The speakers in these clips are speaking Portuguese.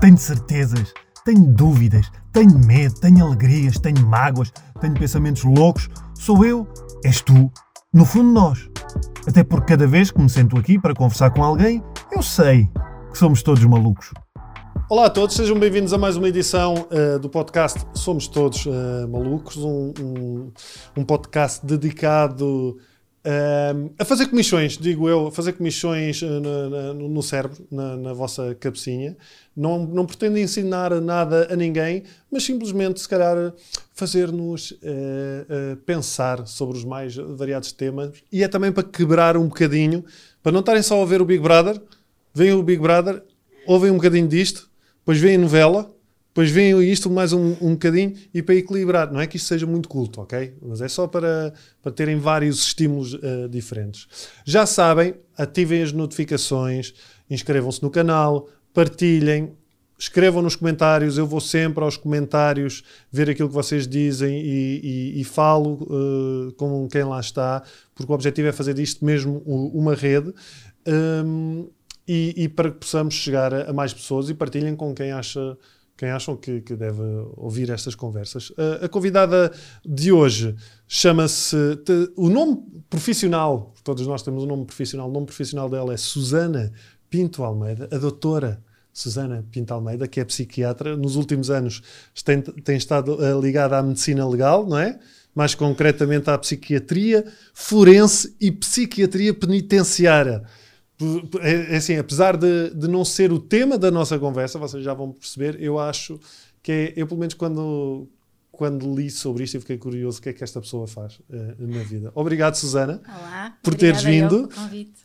Tenho certezas, tenho dúvidas, tenho medo, tenho alegrias, tenho mágoas, tenho pensamentos loucos. Sou eu, és tu, no fundo nós. Até porque cada vez que me sento aqui para conversar com alguém, eu sei que somos todos malucos. Olá a todos, sejam bem-vindos a mais uma edição uh, do podcast Somos Todos uh, Malucos, um, um, um, podcast dedicado uh, a fazer comissões, digo eu, a fazer comissões no cérebro, na, na, vossa cabecinha. Não, não pretendo ensinar nada a ninguém, mas simplesmente, se calhar, fazer-nos pensar sobre os mais variados temas. E é também para quebrar um bocadinho, para não estarem só a ver o Big Brother, veem o Big Brother, ouvem um bocadinho disto depois vem a novela, depois vem isto mais um, um bocadinho e para equilibrar. Não é que isto seja muito culto, ok? Mas é só para, para terem vários estímulos uh, diferentes. Já sabem, ativem as notificações, inscrevam-se no canal, partilhem, escrevam nos comentários. Eu vou sempre aos comentários ver aquilo que vocês dizem e, e, e falo uh, com quem lá está, porque o objetivo é fazer disto mesmo uma rede. Um, e, e, para que possamos chegar a, a, mais pessoas e partilhem com quem acha quem acham que, que deve ouvir estas conversas. Uh, a convidada de hoje chama-se o nome profissional, todos nós temos um nome profissional, o nome profissional dela é Susana Pinto Almeida, a doutora Susana Pinto Almeida, que é psiquiatra, nos últimos anos tem, tem estado uh, ligada à medicina legal, não é? Mais concretamente à psiquiatria forense e psiquiatria penitenciária. É, é, assim, apesar de, de não ser o tema da nossa conversa, vocês já vão perceber, eu acho que é, eu pelo menos quando, quando li sobre isto, eu fiquei curioso o que é que esta pessoa faz uh, na vida. Obrigado, Susana, Olá, por teres vindo.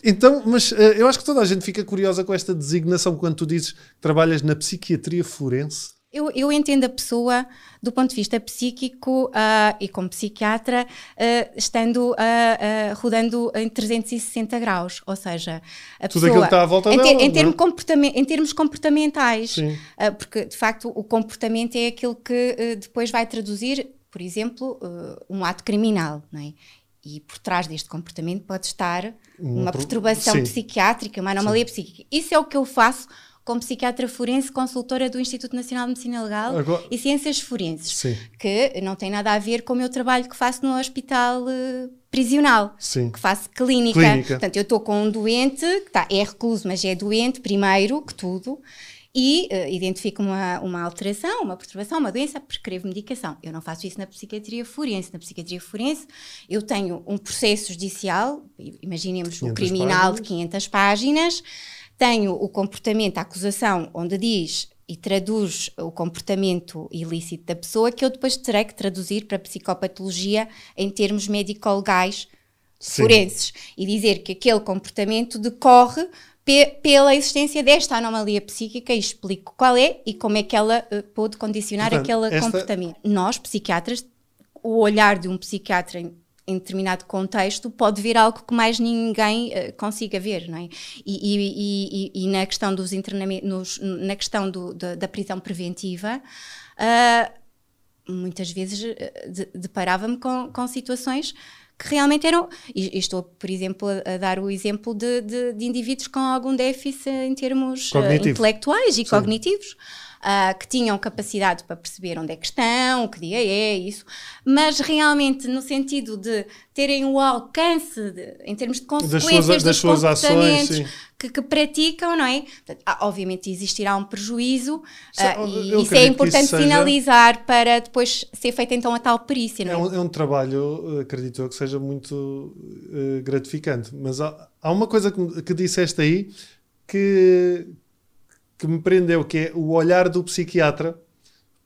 Então, mas uh, eu acho que toda a gente fica curiosa com esta designação quando tu dizes que trabalhas na psiquiatria forense. Eu, eu, entendo a pessoa do ponto de vista psíquico uh, e como psiquiatra, uh, estando uh, rodando em 360 graus, ou seja, a Tudo pessoa, aquilo que está à volta em, dela, em, termo comportamento, em termos comportamentais, porque de facto o comportamento é aquilo que depois vai traduzir, por exemplo, um ato criminal, não é? E por trás deste comportamento pode estar uma, perturbação sim. psiquiátrica, uma anomalia sim. psíquica. Isso é o que eu faço como psiquiatra forense, consultora do Instituto Nacional de Medicina Legal Agora... e Ciências Forenses, Sim. que não tem nada a ver com o meu trabalho que faço no hospital uh, prisional, Sim. que faço clínica. clínica. Portanto, eu estou com um doente que tá, é recluso, mas é doente primeiro que tudo, e uh, identifico uma, uma alteração, uma perturbação, uma doença, prescrevo medicação. Eu não faço isso na psiquiatria forense. Na psiquiatria forense, eu tenho um processo judicial, imaginemos o criminal páginas. de 500 páginas, tenho o comportamento, a acusação, onde diz e traduz o comportamento ilícito da pessoa, que eu depois terei que traduzir para psicopatologia em termos médico-legais forenses e dizer que aquele comportamento decorre pe pela existência desta anomalia psíquica e explico qual é e como é que ela uh, pode condicionar Portanto, aquele esta... comportamento. Nós, psiquiatras, o olhar de um psiquiatra em determinado contexto, pode ver algo que mais ninguém uh, consiga ver, não é? E, e, e, e, na questão dos internamentos, na questão do, da, da, prisão preventiva, uh, muitas vezes uh, de, deparava-me com, com situações que realmente eram. E, estou, por exemplo, a, dar o exemplo de, de, de, indivíduos com algum déficit em termos intelectuais e Sim. cognitivos uh, que tinham capacidade para perceber onde é que estão, que dia é isso, mas realmente no sentido de terem o alcance de, em termos de consequências das suas, das suas ações que, que, praticam, não é? Portanto, ah, obviamente existirá um prejuízo uh, e isso é importante seja... sinalizar para depois ser feita então a tal perícia, não é? É um, é um trabalho, acredito eu, que seja muito uh, gratificante, mas há, há uma coisa que, que disseste aí que, que me prendeu, que é o olhar do psiquiatra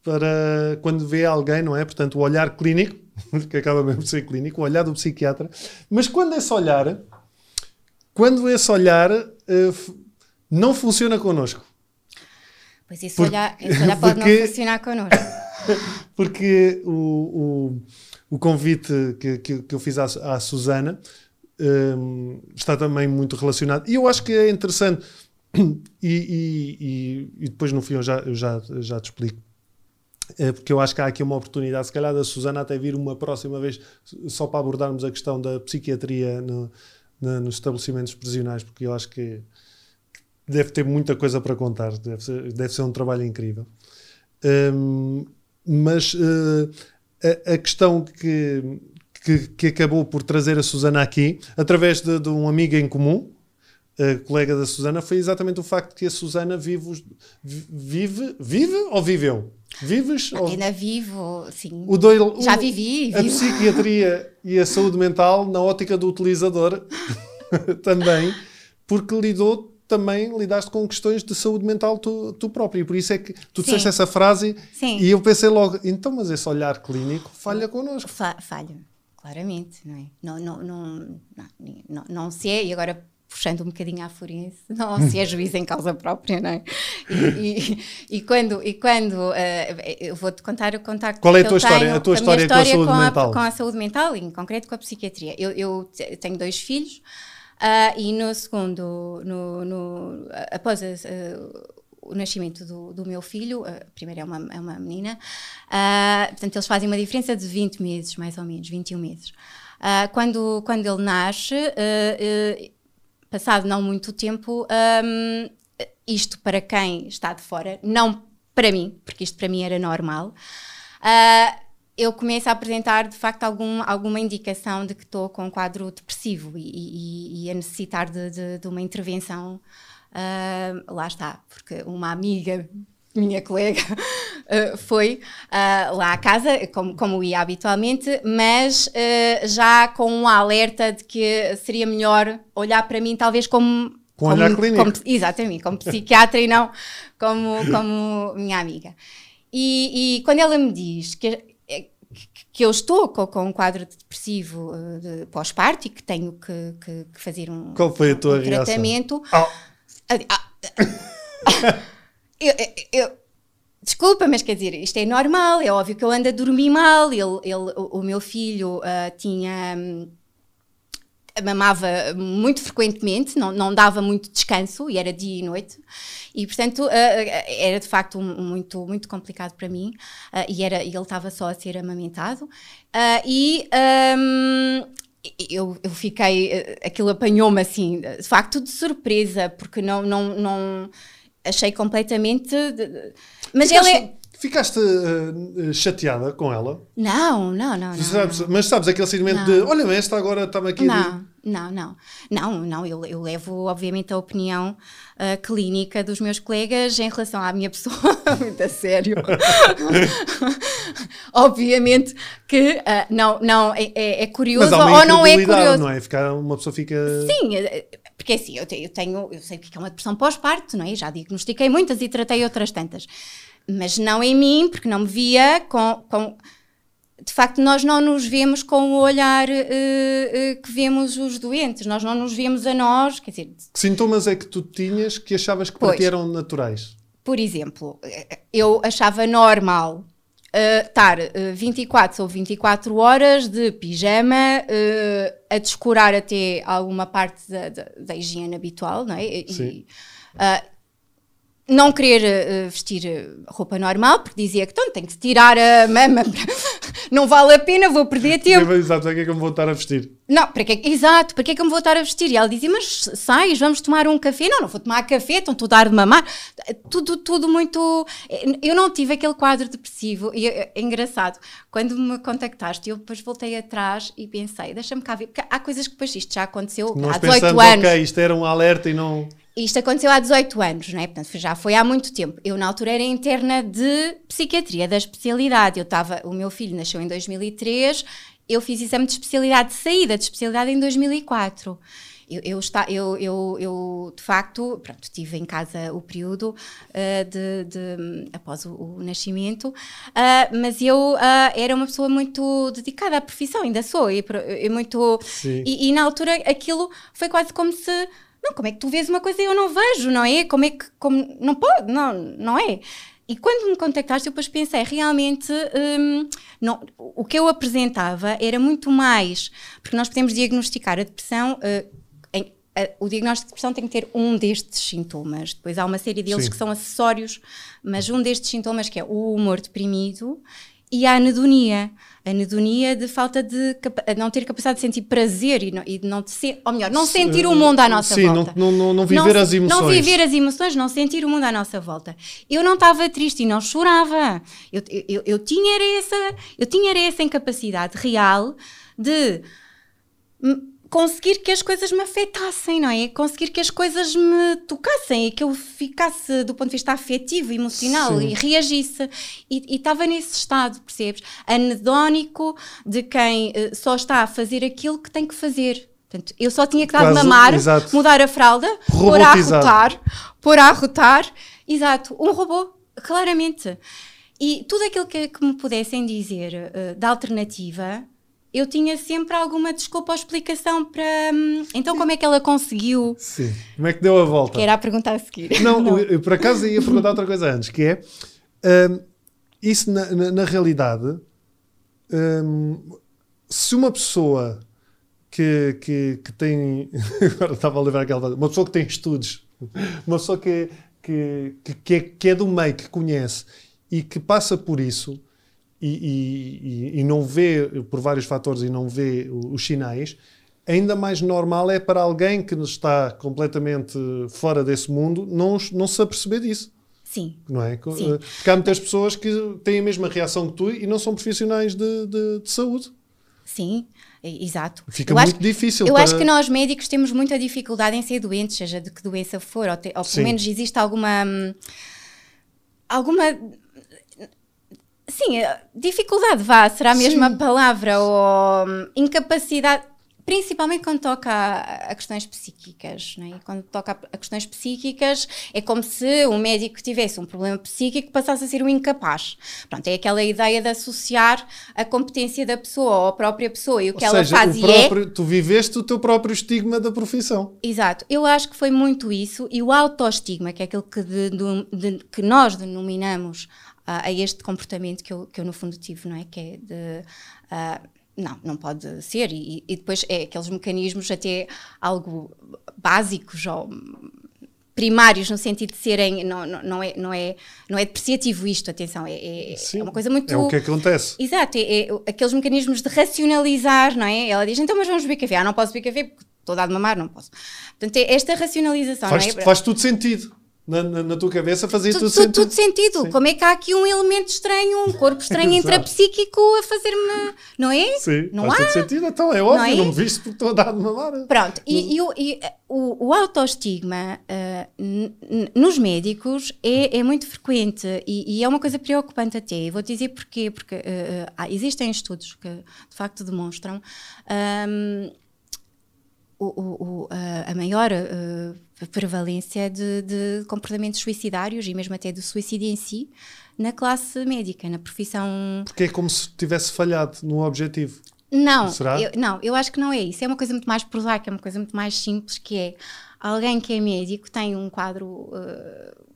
para quando vê alguém, não é? Portanto, o olhar clínico, que acaba mesmo de ser clínico, o olhar do psiquiatra. Mas quando esse olhar, quando esse olhar uh, não funciona connosco. Pois esse, Por, olhar, esse olhar pode porque, não funcionar connosco. porque o, o, o convite que, que, que, eu fiz à, à Susana um, eh, está também muito relacionado. E eu acho que é interessante e, e, e, depois no fim eu já, eu já, já te explico. É porque eu acho que há aqui uma oportunidade, se calhar da Susana até vir uma próxima vez só para abordarmos a questão da psiquiatria no, no, nos estabelecimentos prisionais, porque eu acho que deve ter muita coisa para contar, deve ser, deve ser um trabalho incrível. Um, mas uh, a, a, questão que, que, que, acabou por trazer a Susana aqui, através de, de um amigo em comum, uh, colega da Susana, foi exatamente o facto que a Susana vive, vive, vive ou viveu? Vives? Ou... Ainda vivo, sim. O doil, Já vivi. A psiquiatria e a saúde mental na ótica do utilizador também, porque lidou também lidaste com questões de saúde mental tu, tu próprio. E por isso é que tu Sim. disseste essa frase Sim. e eu pensei logo, então, mas esse olhar clínico falha connosco. Fa falha, claramente, não é? Não, não, não, não, não, não se é, e agora puxando um bocadinho à forense, não se é juiz em causa própria, não é? E, e, e quando, e quando uh, eu vou-te contar o contacto Qual é a tua história? A tua história, história com a saúde com mental? A, com a saúde mental, e em concreto com a psiquiatria. Eu, eu tenho dois filhos, uh, e no segundo, no, no após a, uh, o nascimento do, do meu filho, a primeira é uma, é uma menina, uh, portanto eles fazem uma diferença de 20 meses, mais ou menos, 21 meses. Uh, quando, quando ele nasce, uh, passado não muito tempo, um, isto para quem está de fora, não para mim, porque isto para mim era normal, eu começo a apresentar de facto algum, alguma indicação de que estou com um quadro depressivo e, e, e a necessitar de, de, de uma intervenção. Uh, lá está, porque uma amiga minha colega uh, foi uh, lá à casa, como, como ia habitualmente, mas uh, já com um alerta de que seria melhor olhar para mim, talvez como. Com como, olhar clínico. Como, exatamente, como psiquiatra e não como, como minha amiga. E, e, quando ela me diz que que eu estou com, com um quadro depressivo de pós-parto e que tenho que, que, que, fazer um, Qual foi a tua um tratamento. Oh. eu, eu, desculpa, mas quer dizer, isto é normal, é óbvio que eu ando a dormir mal. Ele, ele, o, o meu filho uh, tinha. Um, mamava muito frequentemente, não, não dava muito descanso e era dia e noite. E, portanto, uh, era de facto um, muito, muito complicado para mim. Uh, e era, ele estava só a ser amamentado. Uh, e. Um, eu, eu fiquei, aquilo apanhou-me assim, de facto de surpresa, porque não, não, não achei completamente. Mas ela é. Ficaste uh, chateada com ela? Não, não, não. não, sabes, não. Mas sabes aquele sentimento de olha, esta agora está-me aqui. Não, de... não, não. Não, não. Eu, eu levo, obviamente, a opinião uh, clínica dos meus colegas em relação à minha pessoa, muito a sério. obviamente que uh, não, não é, é, é curioso ou não é curioso. Não é? Ficar, uma pessoa fica. Sim, porque assim, eu tenho, eu sei o que é uma depressão pós-parto, não é? Já diagnostiquei muitas e tratei outras tantas mas não em mim, porque não me via com, com de facto, nós não nos vemos com o olhar uh, uh, que vemos os doentes, nós não nos vemos a nós. Quer dizer, que sintomas é que tu tinhas que achavas que pois, para ti eram naturais? Por exemplo, eu achava normal estar uh, 24 ou 24 horas de pijama a descurar até alguma parte da, da, da higiene habitual, não é? E, não querer uh, vestir eh, roupa normal, porque dizia que então, tem que tirar a mama, não vale a pena, vou perder tempo. Exato, para que é que eu me vou estar a vestir? Não, para que, exato, para que é que eu me vou estar a vestir? E ela dizia, mas sais, vamos tomar um café? Não, não vou tomar café, estão-te a dar de mamar. Tudo, tudo muito... Eu não tive aquele quadro depressivo, e é, é engraçado, quando me contactaste, eu depois voltei atrás e pensei, deixa-me cá ver, porque há coisas que depois isto já aconteceu Nós há 18 pensamos, anos. ok, isto era um alerta e não... Isto aconteceu há 18 anos, não é? Portanto, já foi há muito tempo. Eu, na altura, era interna de psiquiatria, da especialidade. Eu estava, o meu filho nasceu em 2003, eu fiz exame de especialidade de saída de especialidade em 2004. Eu, eu, está, eu, eu, eu, de facto, pronto, tive em casa o período uh, de, de, após o, o nascimento, uh, mas eu uh, era uma pessoa muito dedicada à profissão, ainda sou, e, e muito. E, e, na altura aquilo foi quase como se não, como é que tu vês uma coisa e eu não vejo, não é? Como é que. Como, não pode, não, não é? E quando me contactaste, eu depois pensei, realmente, hum, não, o que eu apresentava era muito mais, porque nós podemos diagnosticar a depressão, uh, em, o diagnóstico de depressão tem que ter um destes sintomas, depois há uma série deles Sim. que são acessórios, mas um destes sintomas que é o humor deprimido e a anedonia. A anedonia de falta de não ter capacidade de sentir prazer e, não, e de não ser, ou melhor, não sentir o mundo à nossa sim, volta. Sim, não, não, não, viver não, as emoções. Não viver as emoções, não sentir o mundo à nossa volta. Eu não estava triste e não chorava. Eu, eu, eu, tinha essa, eu tinha essa incapacidade real de conseguir que as coisas me afetassem, não é? Conseguir que as coisas me tocassem e que eu ficasse do ponto de vista afetivo, emocional Sim. e reagisse. E estava nesse estado, percebes? Anedónico de quem uh, só está a fazer aquilo que tem que fazer. Portanto, eu só tinha que dar de mamar, exato. mudar a fralda, pôr a arrotar, pôr a. Exato, um robô, claramente. E tudo aquilo que, que me pudessem dizer uh, da alternativa eu tinha sempre alguma desculpa ou explicação para. Hum, então, como é que ela conseguiu? Sim. Como é que deu a volta? Que era a perguntar a seguir. Não, Não. Eu, por acaso ia perguntar outra coisa antes, que é. Um, isso na, na, na realidade. Um, se uma pessoa que, que, que tem. Agora estava a levar aquela. Uma pessoa que tem estudos, uma pessoa que, que, que, é, que é do meio, que conhece e que passa por isso e, e, e, não vê, por vários fatores, e não vê os sinais, ainda mais normal é para alguém que está completamente fora desse mundo não, não se aperceber disso. Sim. Não é? Sim. Eh, porque há muitas pessoas que têm a mesma reação que tu e não são profissionais de, de, de saúde. Sim, exato. Fica eu muito acho, difícil. Eu para... acho que nós médicos temos muita dificuldade em ser doentes, seja de que doença for, ou, te, ou pelo menos existe alguma. Hum, alguma Sim, eh, dificuldade, vá, será Sim. a palavra, ou hum, incapacidade, principalmente quando toca a, a questões psíquicas, né? quando toca a, a, questões psíquicas é como se um médico tivesse um problema psíquico passasse a ser um incapaz. Pronto, é aquela ideia de associar a competência da pessoa ou a própria pessoa e o que ou ela seja, faz o próprio, é... Tu viveste o teu próprio estigma da profissão. Exato, eu acho que foi muito isso e o autoestigma, que é aquilo que, de, de, de, que nós denominamos a, a este comportamento que eu, que eu, no fundo, tive, não é? Que é de. Não, não pode ser. E, e, depois é aqueles mecanismos até algo básicos ou primários no sentido de serem não, não, não, é, não, é, não é depreciativo isto, atenção, é, é, é uma coisa muito... É o que acontece. Exato, é, é, aqueles mecanismos de racionalizar, não é? Ela diz, então mas vamos beber café, ah não posso beber café porque estou a dar de mamar, não posso. Portanto, é esta racionalização, faz, é? Faz tudo sentido na, na, na, tua cabeça fazia tudo, tudo, sentido. Tudo sentido. Sim. Como é que há aqui um elemento estranho, um corpo estranho intrapsíquico a fazer-me. Não é? Sim, não faz há? sentido. Então é óbvio, não, é? não me viste porque estou a dar de mamar. Pronto, e, e, o, e o, o autoestigma uh, nos médicos é, é muito frequente e, e, é uma coisa preocupante até. Vou dizer porquê. Porque uh, uh, existem estudos que de facto demonstram. Um, o, o, a, a maior uh, prevalência de, de, comportamentos suicidários e mesmo até do suicídio em si na classe médica, na profissão. Porque é como se tivesse falhado no objetivo. Não, eu, não, eu acho que não é isso. É uma coisa muito mais prosaica, é uma coisa muito mais simples, que é alguém que é médico tem um quadro uh,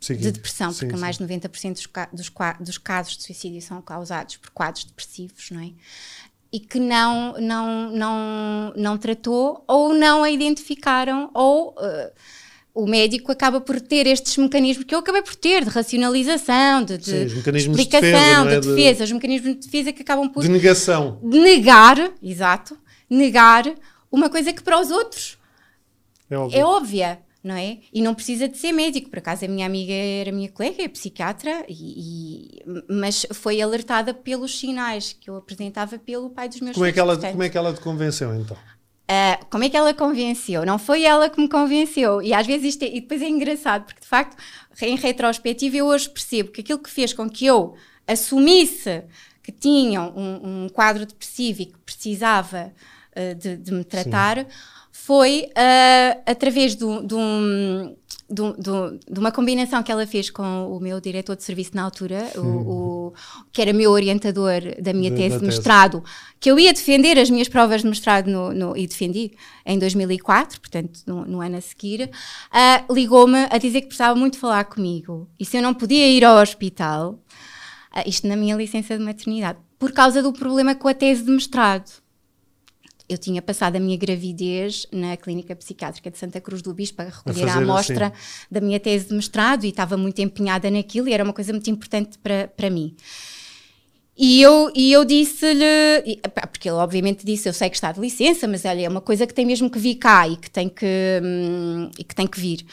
de depressão, porque sim, mais de 90% dos, dos, dos, casos de suicídio são causados por quadros depressivos, não é? E que não, não, não, não tratou ou não a identificaram ou uh, o médico acaba por ter estes mecanismos que eu acabei por ter de racionalização, de, de Sim, explicação, de defesa, é? de defesa, os mecanismos de defesa que acabam por de negação, negar, exato, negar uma coisa que para os outros é, é óbvia não é? E não precisa de ser médico. Por acaso, a minha amiga era minha colega, é psiquiatra, e, e, mas foi alertada pelos sinais que eu apresentava pelo pai dos meus como filhos. É que ela, portanto, como é que ela te convenceu, então? Uh, como é que ela convenceu? Não foi ela que me convenceu. E às vezes isto é, e depois é engraçado, porque de facto, em retrospectiva, eu hoje percebo que aquilo que fez com que eu assumisse que tinha um, um quadro depressivo e que precisava uh, de, de, me tratar. Sim foi uh, através de, de, um, de, de, uma combinação que ela fez com o meu diretor de serviço na altura, o, o, que era meu orientador da minha tese de mestrado, que eu ia defender as minhas provas de mestrado no, no, e defendi em 2004, portanto, no, no ano a seguir, uh, ligou-me a dizer que precisava muito falar comigo. E se eu não podia ir ao hospital, uh, isto na minha licença de maternidade, por causa do problema com a tese de mestrado eu tinha passado a minha gravidez na Clínica Psiquiátrica de Santa Cruz do Bispo a recolher a, a amostra assim. da minha tese de mestrado e estava muito empenhada naquilo e era uma coisa muito importante para, para mim. E eu, e eu disse-lhe, porque ele obviamente disse, eu sei que está de licença, mas olha, é uma coisa que tem mesmo que vir cá e que tem que, hum, e que, tem que vir.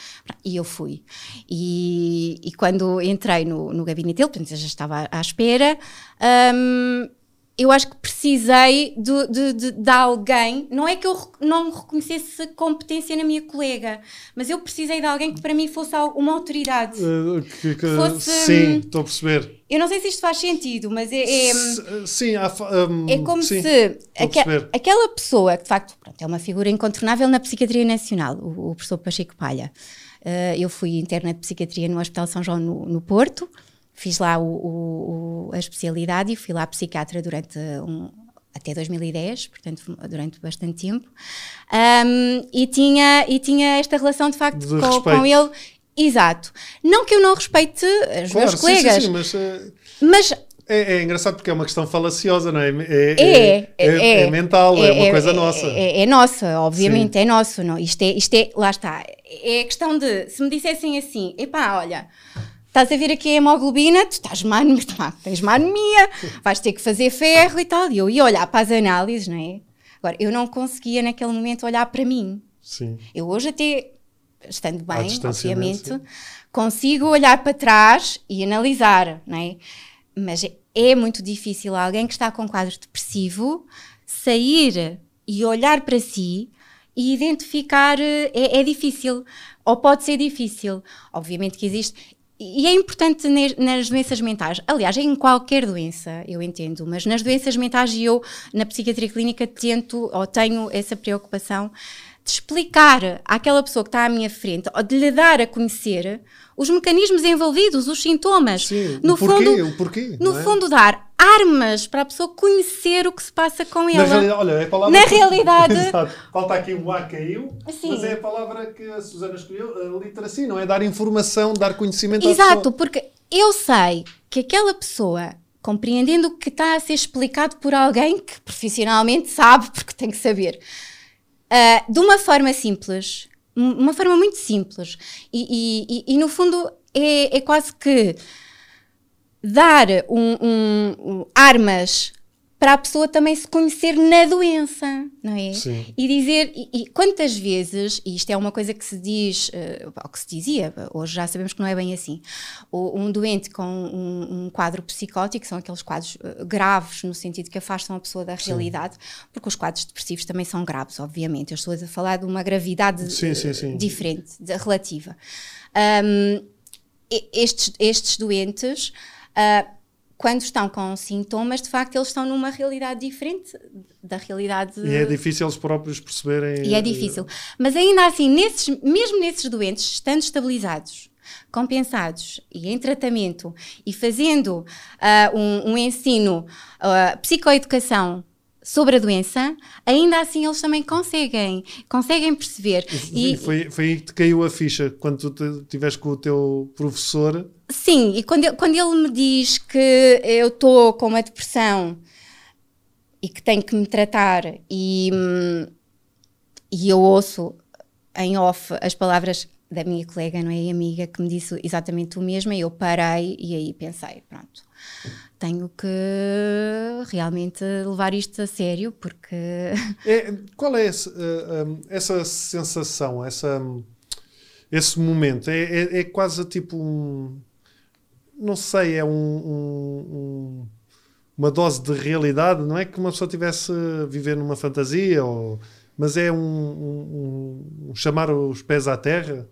E eu fui. E, e quando entrei no, no gabinete dele, portanto, eu já estava à espera, hum, eu acho que precisei de, de, de, de, alguém, não é que eu não reconhecesse competência na minha colega, mas eu precisei de alguém que para mim fosse uma autoridade. Uh, que, que, fosse, sim, hum, estou a perceber. Eu não sei se isto faz sentido, mas é. é sim, há, um, é como sim, se aqua, aquela pessoa, que de facto pronto, é uma figura incontornável na Psiquiatria Nacional, o, o professor Pacheco Palha. Uh, eu fui interna de Psiquiatria no Hospital São João no, no Porto fiz lá o, o, a especialidade e fui lá psiquiatra durante um, até 2010, portanto durante bastante tempo, um, e, tinha, e tinha esta relação de facto com, com, ele. Exato. Não que eu não respeite os claro, meus colegas, sim, sim, mas, uh, mas é, é, engraçado porque é uma questão falaciosa, não é? É, é, é, é, é mental, é, uma coisa nossa. É, nossa, obviamente, Sim. é nosso. Não? Isto, é, isto é, lá está. É a questão de, se me dissessem assim, epá, olha, estás a ver aqui a hemoglobina, tu estás má, tens má anemia, vais ter que fazer ferro e tal. E eu ia olhar para as análises, não é? Agora, eu não conseguia naquele momento olhar para mim. Sim. Eu hoje até, estando bem, obviamente, consigo olhar para trás e analisar, não é? Mas é, é muito difícil alguém que está com um quadro depressivo sair e olhar para si e identificar é, é, difícil, ou pode ser difícil. Obviamente que existe, e é importante nas doenças mentais, aliás, em qualquer doença, eu entendo, mas nas doenças mentais eu, na psiquiatria clínica, tento ou tenho essa preocupação de explicar àquela pessoa que está à minha frente, ou de lhe dar a conhecer os mecanismos envolvidos, os sintomas. Sim, no o porquê, fundo, o porquê. No é? fundo, dar armas para a pessoa conhecer o que se passa com ela. Na realidade, olha, é a palavra. Na que... realidade. Exato. Falta aqui o ar caiu, Sim. mas é a palavra que a Susana escolheu, a literacia, não é? Dar informação, dar conhecimento Exato, à pessoa. porque eu sei que aquela pessoa compreendendo o que está a ser explicado por alguém que profissionalmente sabe, porque tem que saber uh, de uma forma simples, uma forma muito simples, e, e, e no fundo é, é, quase que dar um, um, armas para a pessoa também se conhecer na doença, não é? Sim. E dizer, e, e, quantas vezes, e isto é uma coisa que se diz, uh, ou que se dizia, hoje já sabemos que não é bem assim, um doente com um, um quadro psicótico, são aqueles quadros uh, graves, no sentido que afastam a pessoa da realidade, sim. porque os quadros depressivos também são graves, obviamente. Eu estou a falar de uma gravidade sim, sim, diferente, de, relativa. Um, estes, estes doentes. Uh, quando estão com sintomas, de facto, eles estão numa realidade diferente da realidade. E é difícil eles próprios perceberem. E é difícil. Mas ainda assim, nesses, mesmo nesses doentes, estando estabilizados, compensados e em tratamento e fazendo uh, um, um, ensino, uh, psicoeducação sobre a doença, ainda assim eles também conseguem, conseguem perceber. E, e foi, foi aí que te caiu a ficha, quando tu estiveste com o teu professor. Sim, e quando ele, quando ele me diz que eu estou com uma depressão e que tenho que me tratar e, e eu ouço em off as palavras da minha colega, não é, amiga, que me disse exatamente o mesmo, e eu parei e aí pensei, pronto, tenho que realmente levar isto a sério, porque... É, qual é esse, uh, um, essa sensação, essa, esse momento? É, é, é, quase tipo um... Não sei, é um, um, uma dose de realidade, não é que uma pessoa tivesse a viver numa fantasia, ou, mas é um, chamar os pés à terra?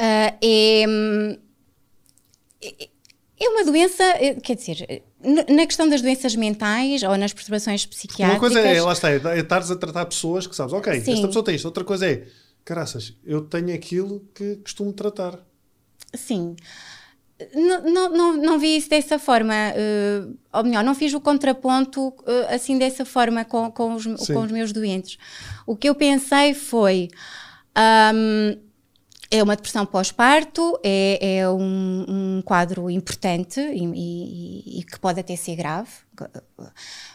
Uh, é, é uma doença, eh, quer dizer, na questão das doenças mentais ou nas perturbações psiquiátricas. Uma coisa é, lá está, é, é estares a tratar pessoas que sabes, ok, Sim. esta pessoa tem isto. Outra coisa é, caraças, eu tenho aquilo que costumo tratar. Sim. Não, não, não, não vi isso dessa forma, uh, ou melhor, não fiz o contraponto uh, assim dessa forma com, com, os, com os meus doentes. O que eu pensei foi. Um, é uma depressão pós-parto, é, é um, um, quadro importante e, e, e, que pode até ser grave.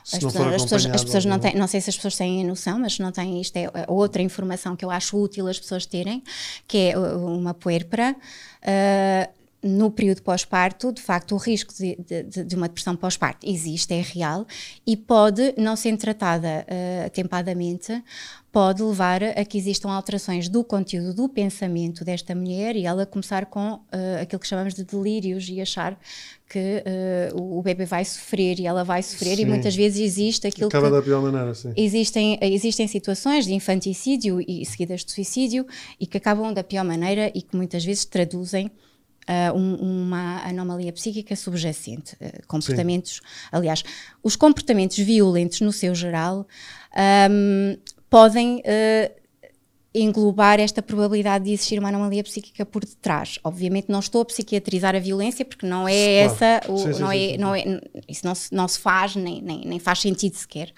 As pessoas, as pessoas, as pessoas, não têm, não sei se as pessoas têm noção, mas não têm, isto é outra informação que eu acho útil as pessoas terem, que é uma puérpera. Uh, no período pós-parto, de facto, o risco de, de, de uma depressão pós-parto existe, é real, e pode, não sendo tratada uh, atempadamente, pode levar a que existam alterações do conteúdo do pensamento desta mulher e ela começar com uh, aquilo que chamamos de delírios e achar que uh, o bebê vai sofrer e ela vai sofrer sim. e muitas vezes existe aquilo Acaba que... da pior maneira, sim. Existem, existem situações de infanticídio e seguidas de suicídio e que acabam da pior maneira e que muitas vezes traduzem Uh, um, uma anomalia psíquica subjacente. Uh, comportamentos, Sim. aliás, os comportamentos violentos no seu geral um, podem uh, englobar esta probabilidade de existir uma anomalia psíquica por detrás. Obviamente não estou a psiquiatrizar a violência porque não é claro. essa, o, sim, sim, não, é, sim, não é, isso não se, não se faz, nem, nem, nem faz sentido sequer.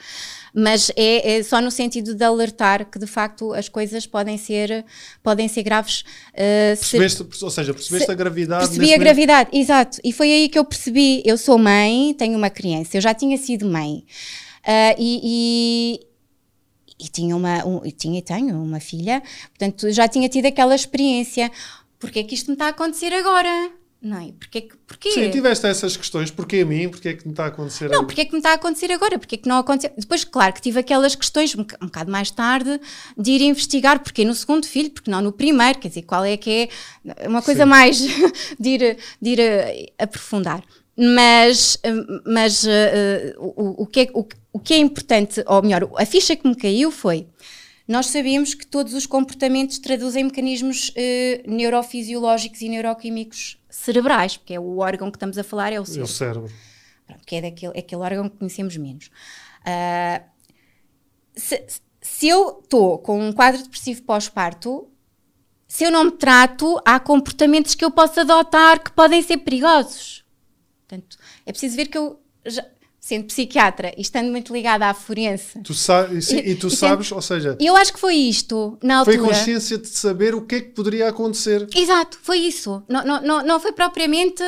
Mas é, é, só no sentido de alertar que de facto as coisas podem ser, podem ser graves. Uh, percebeste, se, ou seja, percebeste se, a gravidade? Percebi a gravidade, exato. E foi aí que eu percebi. Eu sou mãe, tenho uma criança, eu já tinha sido mãe. Uh, e, e e tinha uma um, e tinha e tenho uma filha, portanto já tinha tido aquela experiência. Porquê é que isto me está a acontecer agora? Não é? Porquê, porquê? Sim, tiveste essas questões. Porquê a mim? Porquê é que me está a acontecer Não, porquê é que me está a acontecer agora? Porquê é que não aconteceu? Depois, claro, que tive aquelas questões um, bocado mais tarde de ir investigar porquê no segundo filho, porque não no primeiro, quer dizer, qual é que é uma coisa Sim. mais de ir, de ir a, aprofundar. Mas, mas uh, o, o, que é, o, o que é importante, ou melhor, a ficha que me caiu foi nós sabemos que todos os comportamentos traduzem mecanismos uh, neurofisiológicos e neuroquímicos cerebrais, porque é o órgão que estamos a falar, é o cérebro. É o cérebro. Pronto, que é, daquele, é aquele órgão que conhecemos menos. Uh, se, se eu estou com um quadro depressivo pós-parto, se eu não me trato, há comportamentos que eu posso adotar que podem ser perigosos. Portanto, é preciso ver que eu já, sendo psiquiatra e estando muito ligada à forense. Tu e, e, tu e sabes, sendo, ou seja. Eu acho que foi isto, na altura. Foi consciência de saber o que é que poderia acontecer. Exato, foi isso. Não, não, não, não foi propriamente.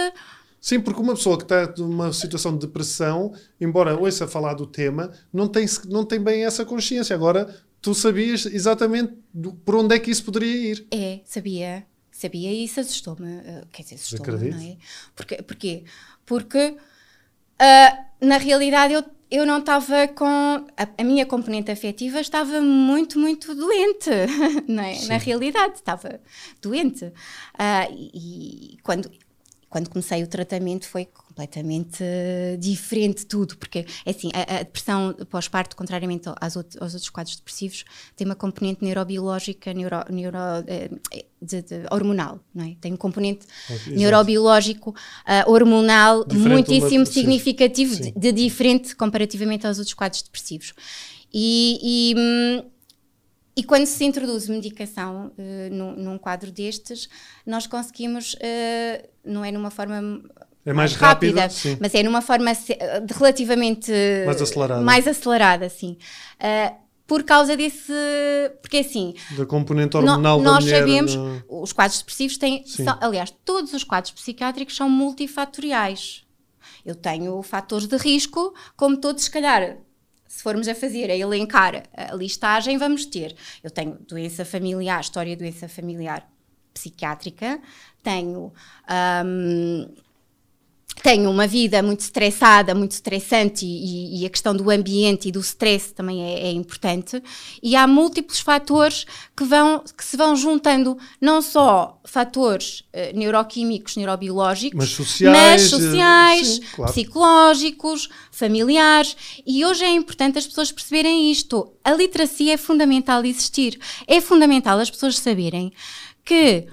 Sim, porque uma pessoa que está numa situação de depressão, embora ouça falar do tema, não tem, não tem bem essa consciência. Agora, tu sabias exatamente do, por onde é que isso poderia ir. É, sabia. Sabia e isso assustou-me. Uh, quer dizer, assustou-me, não é? Porque, porquê? Porque Uh, na realidade, eu, eu não estava com. A, a, minha componente afetiva estava muito, muito doente, não é? Na realidade, estava doente. Uh, e, e quando, quando comecei o tratamento foi completamente diferente tudo, porque é assim, a, a depressão pós-parto, contrariamente aos outros, aos outros quadros depressivos, tem uma componente neurobiológica, neuro, neuro, eh, de, de, hormonal, não é? Tem um componente Exato. neurobiológico, uh, hormonal, diferente muitíssimo uma, significativo, de, de, diferente comparativamente aos outros quadros depressivos. E, e hum, e quando se introduz medicação uh, num, num, quadro destes, nós conseguimos, uh, não é numa forma é mais, rápida, rápida mas é numa forma de relativamente mais acelerada, mais acelerada sim. Uh, por causa desse. Porque assim. Da componente hormonal no, Nós mulher, sabemos, no... os quadros depressivos têm. São, aliás, todos os quadros psiquiátricos são multifatoriais. Eu tenho fatores de risco, como todos, se calhar, se formos a fazer, a elencar a listagem, vamos ter. Eu tenho doença familiar, história de doença familiar psiquiátrica, tenho. Um, tenho uma vida muito estressada, muito estressante e, e, a questão do ambiente e do stress também é, é, importante. E há múltiplos fatores que, vão, que se vão juntando, não só fatores uh, neuroquímicos, neurobiológicos, mas sociais, mas sociais sim, claro. psicológicos, familiares. E hoje é importante as pessoas perceberem isto. A literacia é fundamental existir. É fundamental as pessoas saberem que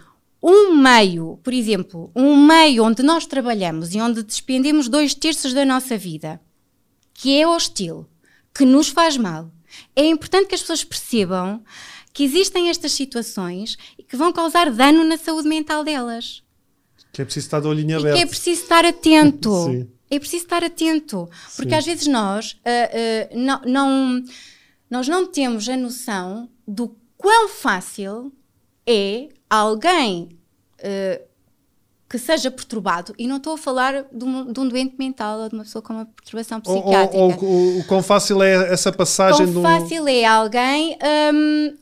um meio, por exemplo, um meio onde nós trabalhamos e onde despendemos dois terços da nossa vida, que é hostil, que nos faz mal, é importante que as pessoas percebam que existem estas situações e que vão causar dano na saúde mental delas. Que é preciso estar de olhinho aberto. E que é preciso estar atento. Sim. É preciso estar atento. Porque Sim. às vezes nós uh, uh, não, não, nós não temos a noção do quão fácil é alguém uh, que seja perturbado, e não estou a falar de um, de um, doente mental ou de uma pessoa com uma perturbação psiquiátrica. Ou, ou, o quão fácil é essa passagem quão fácil é alguém um,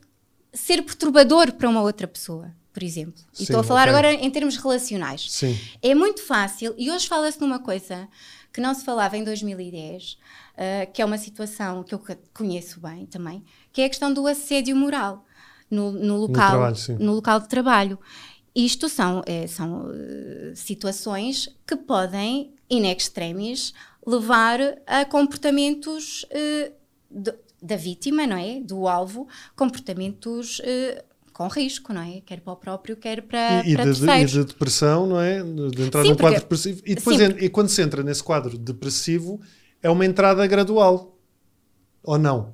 ser perturbador para uma outra pessoa. por exemplo. E Sim, estou a falar ok. agora em termos relacionais. Sim. É muito fácil, e hoje fala-se numa coisa que não se falava em 2010, ah, que é uma situação que eu co- conheço bem também, que é a questão do assédio moral no, no local, trabalho, sim. no local de trabalho. Isto são, eh, são eh, situações que podem, in extremis, levar a comportamentos eh, do- da vítima, não é? Do alvo, comportamentos eh, com risco, não é? Quer para o próprio, quer para, E, para de, de- e terceiros. de depressão, não é? De entrar Sim, num porque- quadro depressivo. E depois, Sim, en- e quando se entra nesse quadro depressivo, é uma entrada gradual. Ou não?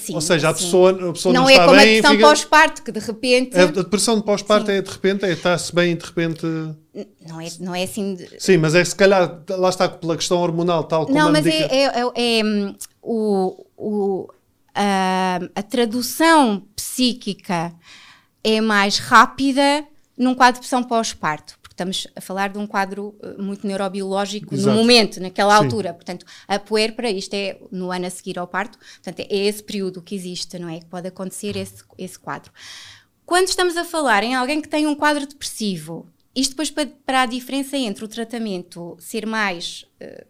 Sim, Ou seja, a pessoa, a pessoa não, não é está como a bem. depressão fica- pós-parto, que de repente. a, a depressão de pós-parto é de repente, é está-se bem e de repente. Não, é, não é assim. de- Sim, mas é se calhar, lá está pela questão hormonal, tal como Não, a mas é, é, é- é, hum, o, o- a, a tradução psíquica é mais rápida num quadro de depressão pós-parto. Estamos a falar de um quadro eh, muito neurobiológico Exato. no momento, naquela Sim. altura. Portanto, a puérpera, isto é no ano a seguir ao parto, portanto, é esse período que existe, não é? Que pode acontecer esse, esse quadro. Quando estamos a falar em alguém que tem um quadro depressivo, isto depois para, para a diferença entre o tratamento ser mais eh,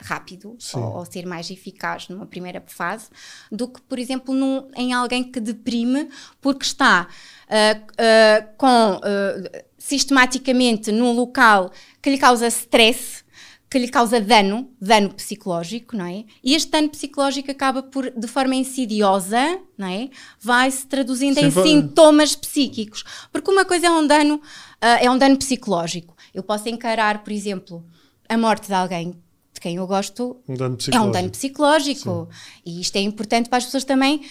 rápido ou, ou ser mais eficaz numa primeira fase do que, por exemplo, num- em alguém que deprime porque está ah, ah, com sistematicamente num local que lhe causa stress, que lhe causa dano, dano psicológico, não é? E este dano psicológico acaba por, de forma insidiosa, não é? Vai se traduzindo em Sempre- sintomas psíquicos. Porque uma coisa é um dano, ah, é um dano psicológico. Eu posso encarar, por exemplo, a morte de alguém de quem eu gosto Um dano é psicológico. um dano psicológico. E isto é importante para as pessoas também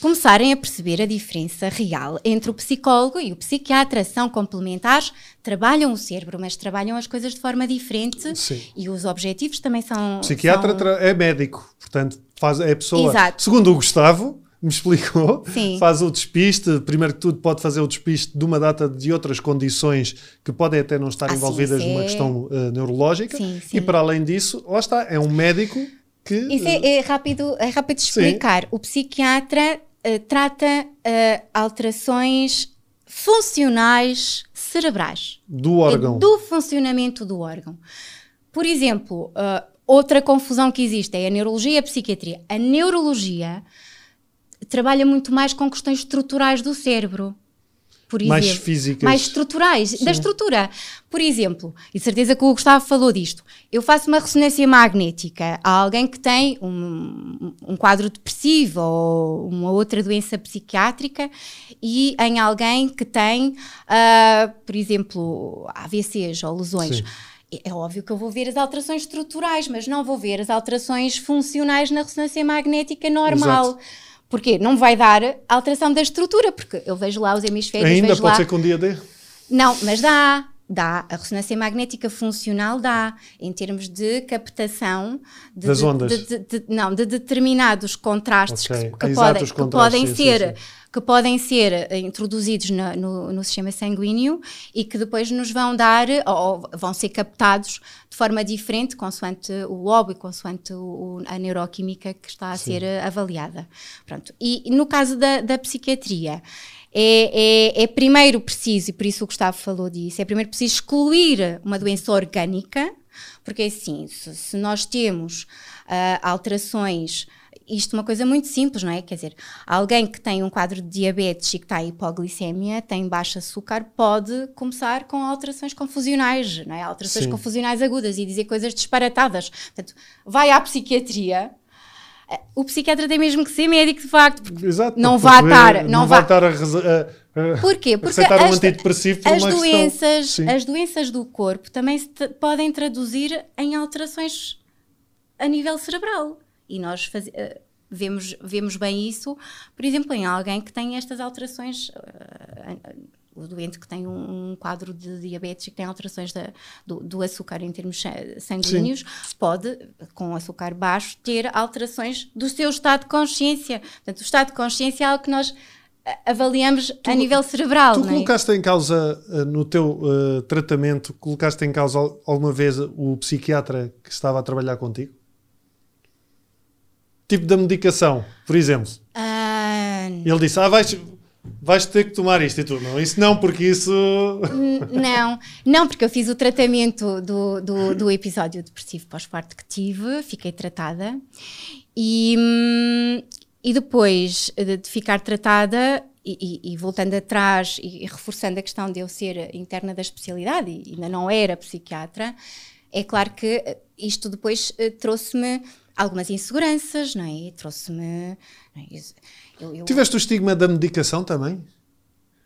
começarem a perceber a diferença real entre o psicólogo e o psiquiatra. São complementares, trabalham o cérebro, mas trabalham as coisas de forma diferente Sim. e os objetivos também são. Psiquiatra são- é médico, portanto, faz, é a pessoa. Exato. Segundo o Gustavo, me explicou, Sim. faz o despiste. Primeiro que tudo, pode fazer o despiste de uma data de outras condições que podem até não estar Ah, sim, envolvidas isso numa questão eh, neurológica. Sim, E sim. para além disso, lá está, é um médico que. Isso é, é rápido, é rápido de Sim. explicar. O psiquiatra eh, trata eh, alterações funcionais cerebrais. do órgão. É do funcionamento do órgão. Por exemplo, uh, outra confusão que existe é a neurologia e a psiquiatria. A neurologia trabalha muito mais com questões estruturais do cérebro. Por Mais exemplo, físicas. Mais estruturais, da estrutura. Por exemplo, e de certeza que o Gustavo falou disto, eu faço uma ressonância magnética a alguém que tem um, um quadro depressivo ou uma outra doença psiquiátrica e em alguém que tem, ah, por exemplo, AVCs ou lesões. Sim. É óbvio que eu vou ver as alterações estruturais, mas não vou ver as alterações funcionais na ressonância magnética normal. Exato. Porque não vai dar alteração da estrutura, porque eu vejo lá os hemisférios, Ainda pode lá... ser que um dia dê. Não, mas dá. Dá. A ressonância magnética funcional dá, em termos de captação de, Das de- ondas. de- não, de determinados contrastes Ok. que, que podem, que contrastes, podem sim, ser. sim, Que podem ser eh, introduzidos na- no, no sistema sanguíneo e que depois nos vão dar, ou, vão ser captados de forma diferente, consoante o lobo e consoante o- a neuroquímica que está a ser eh, avaliada. Pronto. E, e no caso da, da psiquiatria, é, é- é primeiro preciso, e por isso o Gustavo falou disso, é primeiro preciso excluir uma doença orgânica, porque assim, se, se nós temos ah, alterações, isto é uma coisa muito simples, não é? Quer dizer, alguém que tem um quadro de diabetes e que está em hipoglicemia, tem baixo açúcar, pode começar com alterações confusionais, não é? Alterações Sim. confusionais agudas e dizer coisas disparatadas. Portanto, vai à psiquiatria. O psiquiatra tem mesmo que ser médico, de facto, porque Exato. Não vai estar- Não, não vai estar a, a- a- Porquê? Porque um as, antidepressivo por as doenças, as doenças do corpo também se podem traduzir em alterações a nível cerebral. E nós faz- eh, vemos, vemos bem isso, por exemplo, em alguém que tem estas alterações. eh, o doente que tem um, um quadro de diabetes e que tem alterações da- do, do açúcar em termos sa- sanguíneos, pode, com açúcar baixo, ter alterações do seu estado de consciência. Portanto, o estado de consciência é algo que nós eh, avaliamos a nível cerebral. Tu é? colocaste em causa eh, no teu eh, tratamento, colocaste em causa al- alguma vez o psiquiatra que estava a trabalhar contigo? Tipo da medicação, por exemplo. Ah, Ele disse: Ah, vais, vais ter que tomar isto e tu não, isso não, porque isso. Não, não, porque eu fiz o tratamento do, do, do episódio depressivo pós-parto que tive, fiquei tratada e, hum, e depois de, de ficar tratada, e, e, e, voltando atrás e, reforçando a questão de eu ser interna da especialidade e ainda não era psiquiatra, é claro que isto depois uh, trouxe-me algumas inseguranças, não é? Trouxe-me. É? Eu, eu... Tiveste o estigma da medicação também?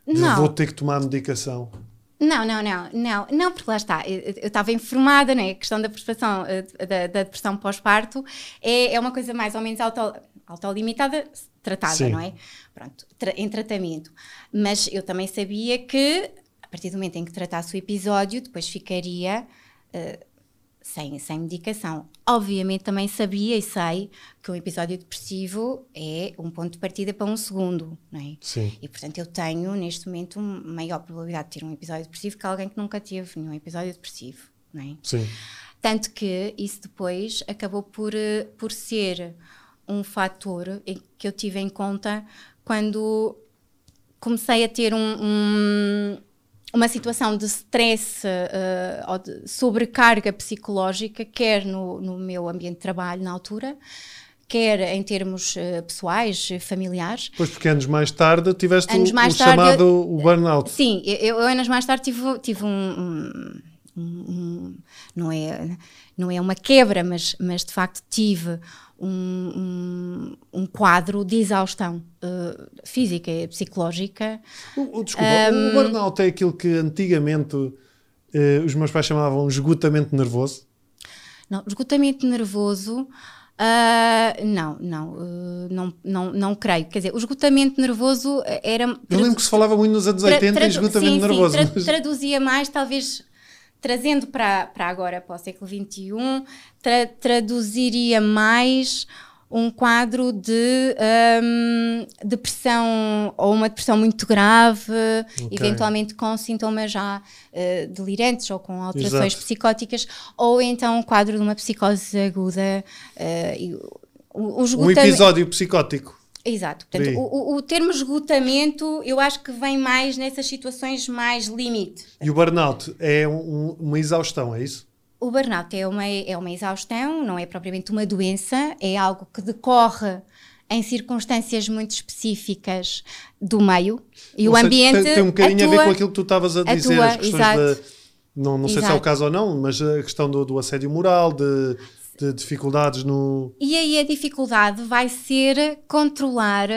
Não. Vou ter que tomar medicação. Não, não, não, não, não, porque lá está, eu estava informada, né? A questão da percepção eh, da, da depressão pós-parto é, é uma coisa mais ou menos auto, autolimitada, tratada, Sim. não é? Pronto, tra em tratamento. Mas eu também sabia que, a partir do momento em que tratasse o episódio, depois ficaria uh, sem, sem medicação. Obviamente também sabia e sei que um episódio depressivo é um ponto de partida para um segundo, não é? Sim. E portanto eu tenho neste momento maior probabilidade de ter um episódio depressivo que alguém que nunca teve nenhum episódio depressivo, não é? Sim. Tanto que isso depois acabou por, eh, por ser um fator que eu tive em conta quando comecei a ter um, um uma situação de stress uh, ou de sobrecarga psicológica, quer no, no, meu ambiente de trabalho na altura, quer em termos uh, pessoais, familiares. Pois, porque anos mais tarde tiveste anos o, o chamado eu, o burnout. Sim, eu, eu, anos mais tarde tive, tive um, um, um, não, é, não é uma quebra, mas, mas de facto tive um, um, um quadro de exaustão uh, física e psicológica. O, o, desculpa, um, o burnout é aquilo que antigamente uh, os meus pais chamavam esgotamento nervoso? Não, esgotamento nervoso. Uh, não, não, uh, não, não, não creio. Quer dizer, o esgotamento nervoso era. Eu lembro que se falava muito nos anos 80 em esgotamento sim, nervoso. Sim, tra mas... traduzia mais, talvez trazendo para, para agora, para o século XXI, tra traduziria mais um quadro de um, depressão ou uma depressão muito grave, okay. eventualmente com sintomas já uh, delirantes ou com alterações Exato. psicóticas, ou então um quadro de uma psicose aguda. Uh, o, o um episódio psicótico. Exato. Portanto, o, o, termo esgotamento eu acho que vem mais nessas situações mais limite. E o burnout é um, uma exaustão, é isso? O burnout é uma, é uma exaustão, não é propriamente uma doença, é algo que decorre em circunstâncias muito específicas do meio e o ambiente. Tem, tem um bocadinho a, ver com aquilo que tu estavas a dizer, as questões da. Não, não sei se é o caso ou não, mas a questão do, do assédio moral, de de dificuldades no. E aí a dificuldade vai ser controlar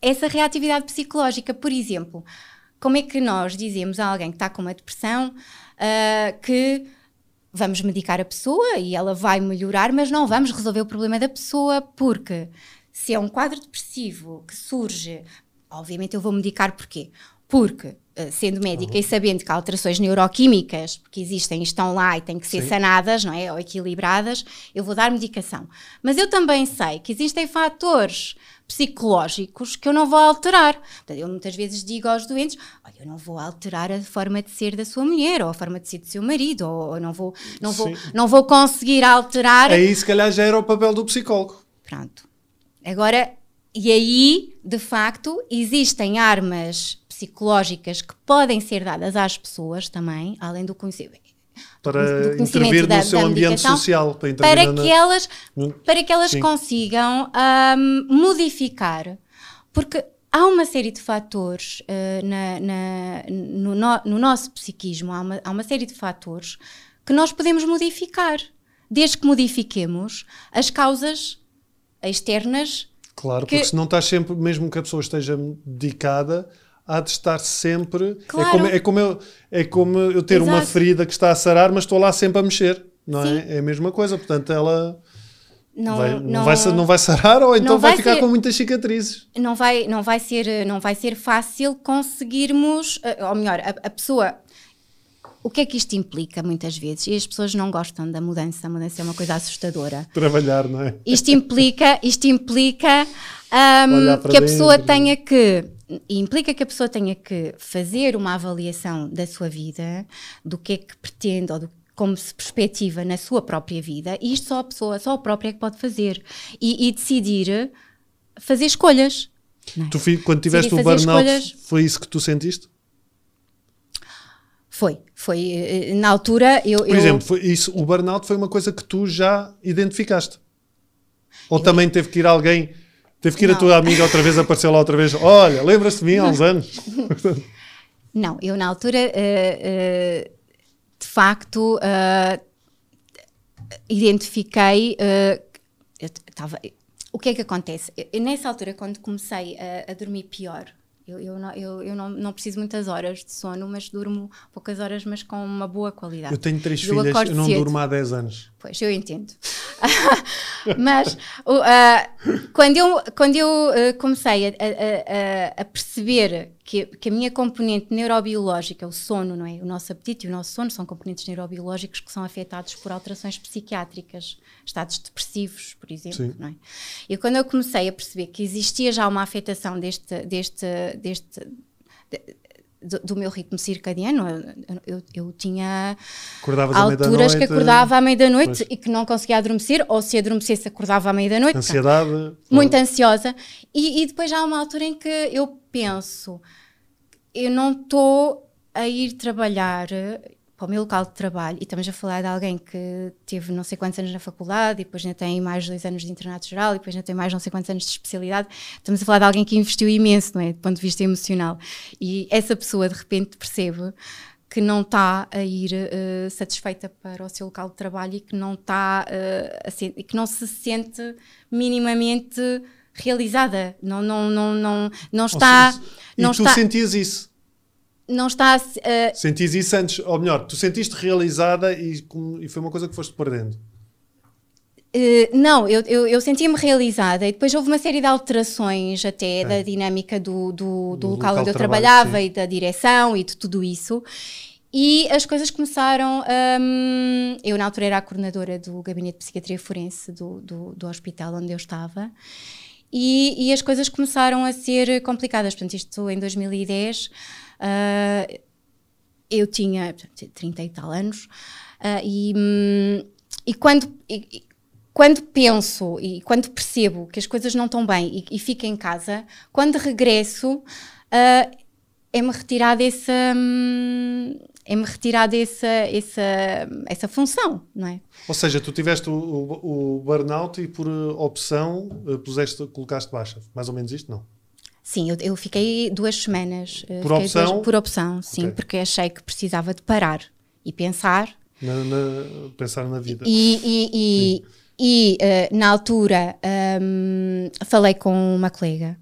essa reatividade psicológica. Por exemplo, como é que nós dizemos a alguém que está com uma depressão uh, que vamos medicar a pessoa e ela vai melhorar, mas não vamos resolver o problema da pessoa, porque se é um quadro depressivo que surge, obviamente eu vou medicar porquê? Porque sendo médica uhum. e sabendo que há alterações neuroquímicas, porque existem, estão lá e têm que ser Sim. sanadas, não é? Ou equilibradas, eu vou dar medicação. Mas eu também sei que existem fatores psicológicos que eu não vou alterar. Portanto, eu muitas vezes digo aos doentes: olha, eu não vou alterar a forma de ser da sua mulher, ou a forma de ser do seu marido, ou, ou não, vou, não, vou, não vou conseguir alterar. Aí, se calhar, já era o papel do psicólogo. Pronto. Agora, e aí, de facto, existem armas psicológicas que podem ser dadas às pessoas também, além do conhecimento. Para intervir da, no seu ambiente social, para, para na... que elas, para que elas consigam um, modificar. Porque há uma série de fatores uh, na, na, no, no, no, nosso psiquismo, há uma, há uma série de fatores que nós podemos modificar, desde que modifiquemos as causas externas. Claro, que... porque se não estás sempre, mesmo que a pessoa esteja dedicada, há de estar sempre. É claro. É, como, é, como eu, é como eu ter Exato. uma ferida que está a sarar, mas estou lá sempre a mexer, não é? É a mesma coisa, portanto ela. Não vai, não, não, vai, não vai sarar ou então vai, vai, ficar ser, com muitas cicatrizes. Não vai, não, vai ser, não vai ser fácil conseguirmos, eh, ou melhor, a, a pessoa o que é que isto implica muitas vezes? E as pessoas não gostam da mudança, a mudança é uma coisa assustadora. Trabalhar, não é? Isto implica, isto implica um, que a pessoa tenha que implica que a pessoa tenha que fazer uma avaliação da sua vida, do que é que pretende ou do como se perspectiva na sua própria vida, e isto só a pessoa, só a própria é que pode fazer. E, e decidir fazer escolhas. É? Tu, quando tiveste o burnout, escolhas... foi isso que tu sentiste? Foi, foi. Eh, na altura eu. Por eu... exemplo, foi isso, o burnout foi uma coisa que tu já identificaste? Ou eu... também teve que ir alguém. Teve que ir não. a tua amiga outra vez, apareceu lá outra vez. Olha, lembras-te de mim há uns anos? não, eu na altura, uh, uh, de facto, uh, identifiquei. eu estava. O que é que acontece? Eu, nessa altura, quando comecei a, a dormir pior, eu, eu, não, eu, eu não, não, preciso muitas horas de sono, mas durmo poucas horas, mas com uma boa qualidade. Eu tenho três eu filhas, eu não cedo. durmo há 10 anos. Pois, eu entendo. mas uh, quando eu, quando eu uh, comecei a, a, a, perceber que, que a minha componente neurobiológica, o sono, não é? O nosso apetite e o nosso sono são componentes neurobiológicos que são afetados por alterações psiquiátricas, estados depressivos, por exemplo, Sim. não é? E quando eu comecei a perceber que existia já uma afetação deste, deste, deste de, do, do, meu ritmo circadiano. Eu, eu, eu tinha Acordavas alturas que acordava à meia da noite e que não conseguia adormecer, ou se adormecesse, acordava à meia da noite. Ansiedade. muito ansiosa. E, e depois há uma altura em que eu penso, eu não estou a ir trabalhar para o meu local de trabalho, e estamos a falar de alguém que teve não sei quantos anos na faculdade, e depois ainda tem mais dois anos de internato geral, e depois ainda tem mais não sei quantos anos de especialidade, estamos a falar de alguém que investiu imenso, não é? Do ponto de vista emocional. E essa pessoa de repente percebe que não está a ir uh, satisfeita para o seu local de trabalho e que não está uh, e que não se sente minimamente realizada, não não não não, não está seja, não e tu está... sentias isso? Não está a. Uh... Sentiste isso antes, ou melhor, tu sentiste realizada e, e foi uma coisa que foste perdendo? Uh, não, eu, eu, eu sentia-me realizada e depois houve uma série de alterações até é. da dinâmica do, do, do, do local, local onde eu trabalhava sim. e da direção e de tudo isso. E as coisas começaram. Um, eu, na altura, era a coordenadora do Gabinete de Psiquiatria Forense do, do, do hospital onde eu estava. E, e, as coisas começaram a ser complicadas. Portanto, isto em 2010 Uh, eu tinha 30 e tal anos uh, e, hum, e quando. E, quando penso e quando percebo que as coisas não estão bem e, e fico em casa, quando regresso, uh, é-me retirada essa. Hum, é-me retirada essa, essa, essa função, não é? Ou seja, tu tiveste o, o, o burnout e por opção puseste, colocaste baixa. Mais ou menos isto, não? Sim, eu, eu fiquei duas semanas. Eh, por opção? Duas, por opção, sim, okay. porque achei que precisava de parar e pensar. Na, na pensar na vida. E, e, e, e uh, na altura um, falei com uma colega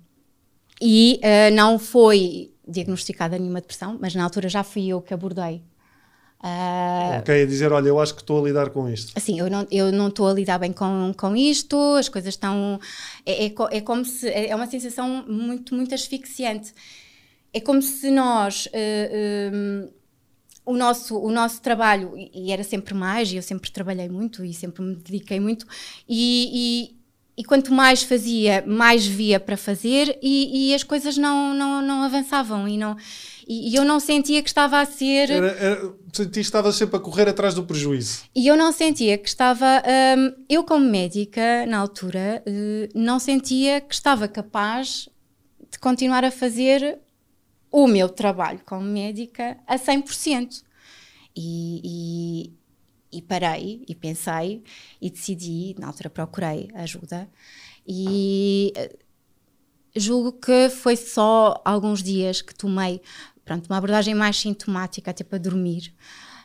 e uh, não foi diagnosticada nenhuma depressão, mas na altura já fui eu que abordei Uh, ok, a dizer, olha, eu acho que estou a lidar com isto. Assim, eu não, eu não estou a lidar bem com, com isto, as coisas estão. É, é, é como se. É, é uma sensação muito, muito asfixiante. É como se nós. Uh, uh, o nosso, o nosso trabalho, e era sempre mais, e eu sempre trabalhei muito e sempre me dediquei muito, e, e, e quanto mais fazia, mais via para fazer, e, e as coisas não, não, não avançavam e não e, e eu não sentia que estava a ser. Era, era, sentia que estava sempre a correr atrás do prejuízo. E eu não sentia que estava. Um, eu, como médica, na altura, uh, não sentia que estava capaz de continuar a fazer o meu trabalho como médica a 100%. E, e, e parei e pensei e decidi, na altura procurei ajuda e uh, julgo que foi só alguns dias que tomei pronto, uma abordagem mais sintomática até para dormir.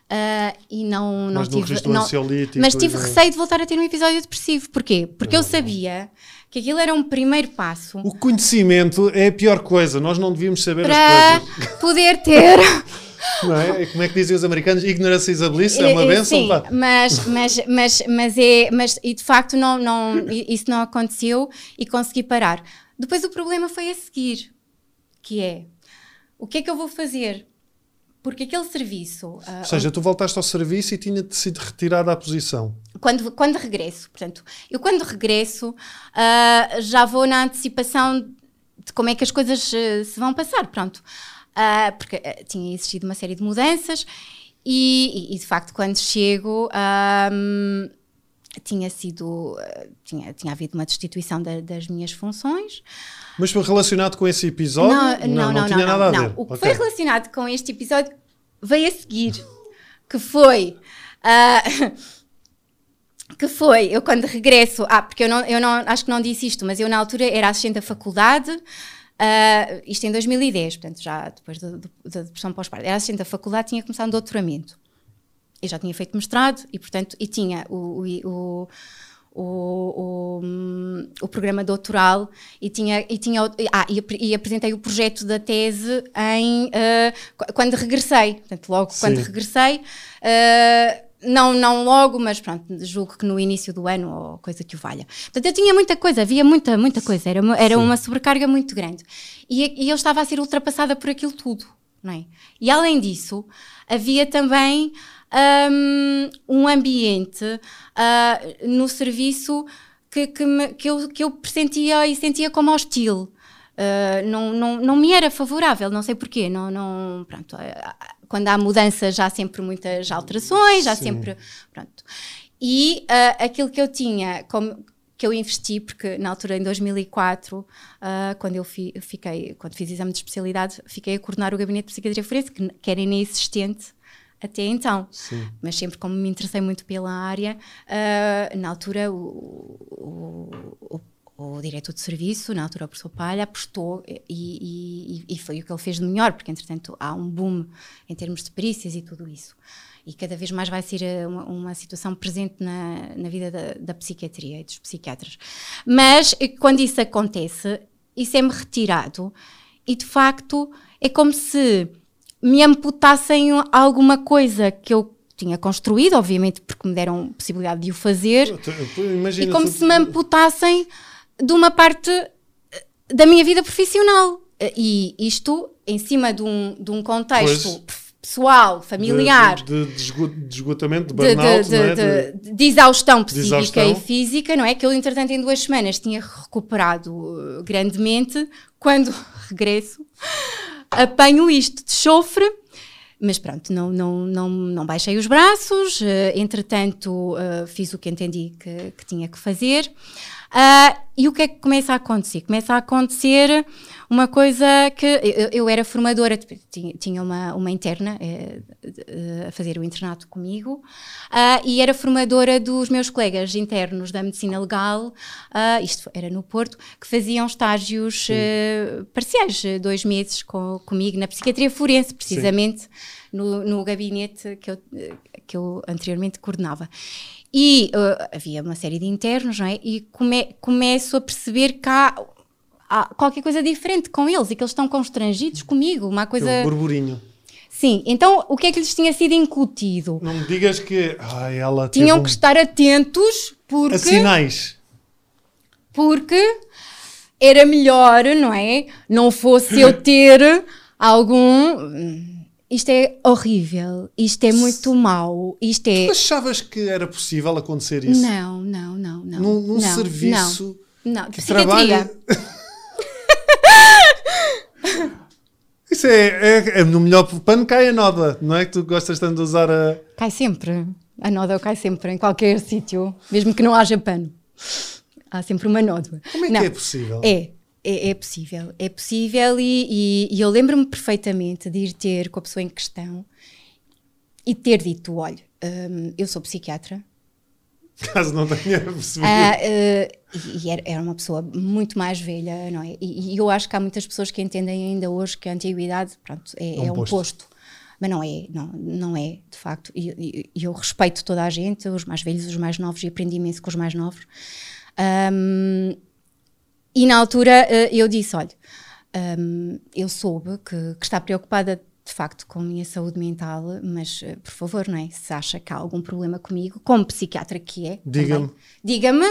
Uh, e não, não mas tive. Não, mas tive receio de voltar a ter um episódio depressivo. Porquê? Porque eu sabia que aquilo era um primeiro passo. O conhecimento é a pior coisa, nós não devíamos saber para as coisas. poder ter. Não é? Como é que dizem os americanos? Ignorância is a bliss, é uma benção. Sim, mas, mas, mas, mas, é, mas e de facto não, não, isso não aconteceu e consegui parar. Depois o problema foi a seguir, que é o que é que eu vou fazer? Porque aquele serviço. Uh, Ou seja, tu voltaste ao serviço e tinha sido retirada a posição. Quando, quando regresso, portanto, eu quando regresso uh, já vou na antecipação de como é que as coisas uh, se vão passar, pronto. porque tinha existido uma série de mudanças e, e, e, de facto quando chego tinha sido uh, tinha, tinha havido uma destituição da, das minhas funções mas foi relacionado com esse episódio? Não, não, não, não, tinha não, nada não, a ver. O que Ok. foi relacionado com este episódio veio a seguir, que foi ah, que foi eu quando regresso, ah, porque eu não, eu não acho que não disse isto, mas eu na altura era assistente da faculdade. ah, isto em 2010, portanto, já depois da depressão pós-parto. Era assistente da faculdade, tinha começado um doutoramento. Eu já tinha feito mestrado e, portanto, e tinha o, o, o, hum, o programa doutoral e tinha, e, tinha, ah, e, ap- apresentei o projeto da tese em, qu- quando regressei. Portanto, logo quando Sim. regressei, ah, não, não logo, mas pronto, julgo que no início do ano ou coisa que o valha. Portanto, eu tinha muita coisa, havia muita, muita coisa, era, uma- era uma sobrecarga muito grande. E, e eu estava a ser ultrapassada por aquilo tudo, não é? E além disso, havia também hum, um ambiente ah, no serviço que, que, me- que eu, que eu pressentia e sentia como hostil. Uh, não, não, não me era favorável, não sei porquê. Não, não, pronto, ah, quando há mudanças, já há sempre muitas alterações, há Sim. sempre. Pronto. E ah, aquilo que eu tinha, como, que eu investi, porque na altura, em 2004, ah, quando eu fi- fiquei, quando fiz exame de especialidade, fiquei a coordenar o gabinete de psiquiatria forense, que, que era inexistente até então. Sim. Mas sempre como me interessei muito pela área, ah, na altura o, o, o- o diretor de serviço, na altura o professor Palha, apostou e, e- e foi o que ele fez de melhor, porque entretanto há um boom em termos de perícias e tudo isso. E cada vez mais vai ser eh, uma, uma situação presente na, na vida da, da psiquiatria e dos psiquiatras. Mas eh, quando isso acontece, isso é-me retirado e de facto é como se me amputassem alguma coisa que eu tinha construído, obviamente porque me deram possibilidade de o fazer, Imagina e como se me amputassem de uma parte eh, da minha vida profissional. Eh, E isto em cima de um, de um contexto Pois. pessoal, familiar, De, de, de esgo- de esgotamento, de burnout, é? de- exaustão psíquica exaustão. e física, não é? Que eu, entretanto, em duas semanas tinha recuperado uh, grandemente. Quando regresso, apanho isto de chofre. Mas pronto, não, não, não, não baixei os braços, eh, entretanto eh, fiz o que entendi que, que tinha que fazer. Ah, e o que é que começa a acontecer? Começa a acontecer uma coisa que eu, eu era formadora, tipo, tinha, tinha uma, uma interna eh, eh, a fazer o internato comigo ah, e era formadora dos meus colegas internos da medicina legal, ah, isto era no Porto, que faziam estágios eh, parciais, dois meses com, comigo na psiquiatria forense, precisamente no, no gabinete que eu, que eu anteriormente coordenava. E eh, havia uma série de internos, não é? E come, começo a perceber que há, há qualquer coisa diferente com eles e que eles estão constrangidos comigo, uma coisa. Aquele burburinho. Sim, então o que é que lhes tinha sido incutido? Não me digas que ai, ela Tinham um- que estar atentos porque, a sinais. porque era melhor, não é? Não fosse eu ter algum. Isto é horrível, isto é muito mau, isto é. Tu achavas que era possível acontecer isso? Não, não, não, não. Num, num não, serviço Não, não. que trabalha. Isso é, é, é no melhor pano cai a noda, não é? Que tu gostas tanto de usar a. Cai sempre. A nódoa cai sempre, em qualquer sítio, mesmo que não haja pano. Há sempre uma nódoa. Como é que Não, é possível? É, é, é possível. É possível e, e- e eu lembro-me perfeitamente de ir ter com a pessoa em questão e ter dito: olha, hum, eu sou psiquiatra. Caso não tenha percebido. Ah, eh, e era, era uma pessoa muito mais velha, não é? E, e eu acho que há muitas pessoas que entendem ainda hoje que a antiguidade pronto, é, É um é um posto. posto. Mas não é, não, não é, de facto. E e- e eu respeito toda a gente, os mais velhos, os mais novos, e aprendi imenso com os mais novos. Ahm, e na altura eh, eu disse: olha, ahm, eu soube que, que está preocupada de facto com a minha saúde mental, mas eh, por favor, não é? Se acha que há algum problema comigo, como psiquiatra que é, Diga-me. diga-me,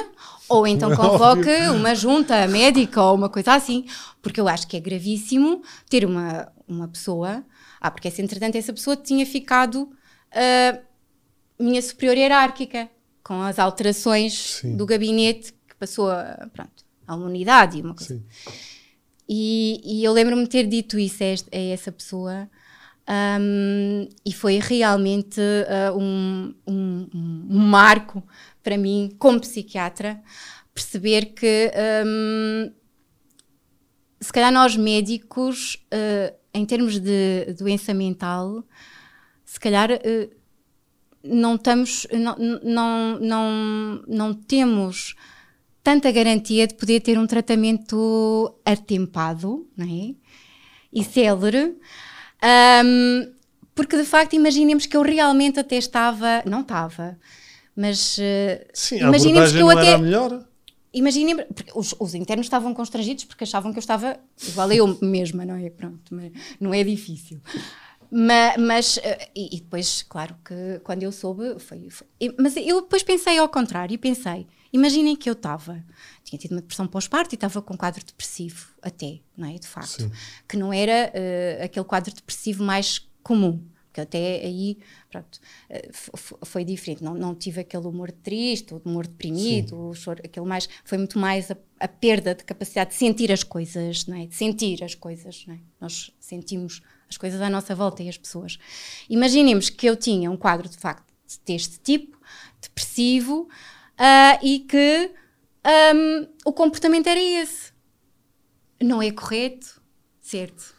ou então convoque uma junta médica ou uma coisa assim, porque eu acho que é gravíssimo ter uma, uma pessoa. Ah, porque se entretanto essa pessoa tinha ficado ah, minha superior hierárquica, com as alterações Sim. do gabinete que passou a, pronto, a uma unidade e uma coisa. Sim. E, e eu lembro-me de ter dito isso a, este- a essa pessoa Um, e foi realmente uh, um, um, um, marco para mim, como psiquiatra, perceber que um, se calhar nós médicos, uh, em termos de doença mental, se calhar uh, não estamos, não, não, não, não temos tanta garantia de poder ter um tratamento atempado não é? e célere. Um, porque de facto imaginemos que eu realmente até estava, não estava, mas uh, Sim, imaginemos que eu até melhor. Imaginem, os, os, internos estavam constrangidos porque achavam que eu estava igual a eu mesma, não é? Pronto, não é difícil. Mas, mas eh, e, e, depois, claro que quando eu soube, foi, foi, Mas eu depois pensei ao contrário e pensei: imaginem que eu estava, tinha tido uma depressão pós-parto e estava com um quadro depressivo, até, não é? De facto. Sim. Que não era uh, aquele quadro depressivo mais comum que até aí, pronto, eh, foi diferente. Não, não tive aquele humor triste, o humor deprimido, o choro, aquele mais, foi muito mais a, a, perda de capacidade de sentir as coisas, não é? De sentir as coisas, não é? Nós sentimos as coisas à nossa volta e as pessoas. Imaginemos que eu tinha um quadro de facto deste tipo, depressivo, uh, e que um, o comportamento era esse. Não é correto, certo?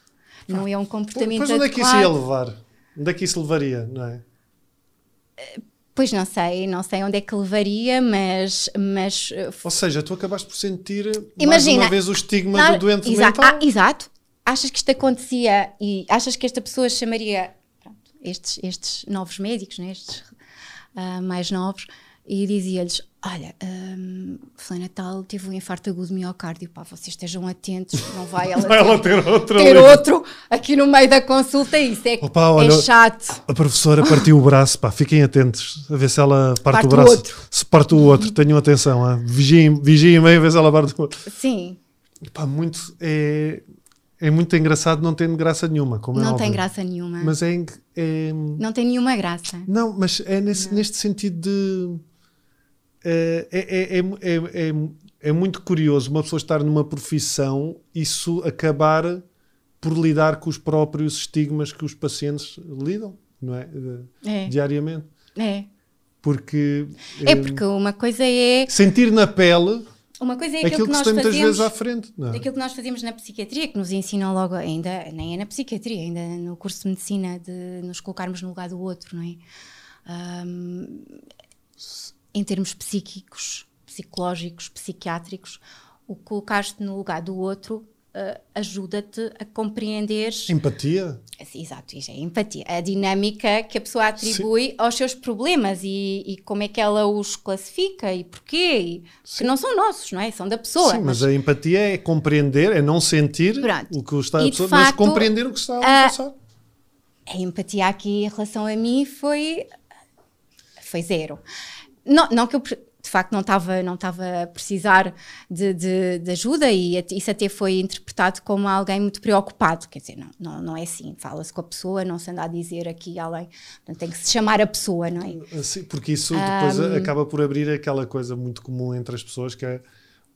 Não é um comportamento Pois onde é que isso ia levar? Onde é que isso levaria, não é? Pois não sei, não sei onde é que levaria, mas. mas uh, Ou seja, tu acabaste por sentir Imagina, mais uma vez o estigma não, do doente exato, mental. Ah, exato. Achas que isto acontecia e achas que esta pessoa chamaria pronto, estes, estes novos médicos, né, estes uh, mais novos, e dizia-lhes: Olha, um, Fulana Tal teve um infarto agudo de miocárdio, pá, vocês estejam atentos, não vai ela, vai ter, ela ter, outro, ter outro aqui no meio da consulta. Isso é, Opa, olha, é chato. A professora partiu o braço, pá, fiquem atentos a ver se ela parte, parte o braço. O outro. Se parte o outro, tenham atenção, ah, vigiem, vigiem meio a ver se ela parte o outro. Sim. Pá, muito. É, é muito engraçado, não tem graça nenhuma. Como é não é tem graça nenhuma. Mas é, é, Não tem nenhuma graça. Não, mas é nesse, neste sentido de é, é, é, é, muito curioso uma pessoa estar numa profissão isso acabar por lidar com os próprios estigmas que os pacientes lidam, não é? é. Diariamente. É. Porque. É porque uma coisa é. Sentir na pele. Uma coisa é aquilo, aquilo que, que nós fazemos, muitas vezes à frente. Não é? Aquilo que nós fazemos na psiquiatria, que nos ensinam logo, ainda nem é na psiquiatria, ainda no curso de medicina, de nos colocarmos no lugar do outro, não é? Um, em termos psíquicos, psicológicos, psiquiátricos, o colocar-te no lugar do outro uh, ajuda-te a compreender. Empatia? Exato, isso é empatia. A dinâmica que a pessoa atribui Sim. aos seus problemas e, e, como é que ela os classifica e porquê. Que não são nossos, não é? São da pessoa. Sim, mas, mas a empatia é compreender, é não sentir Pronto. o que está a pessoa, facto, mas compreender o que está a, a passar. A empatia aqui em relação a mim foi, foi zero. Não, não que eu de facto não estava não estava a precisar de, de, de, ajuda e isso até foi interpretado como alguém muito preocupado, quer dizer, não, não, não é assim, fala-se com a pessoa, não se anda a dizer aqui além, portanto, tem que se chamar a pessoa, não é? Sim, porque isso depois um, acaba por abrir aquela coisa muito comum entre as pessoas que é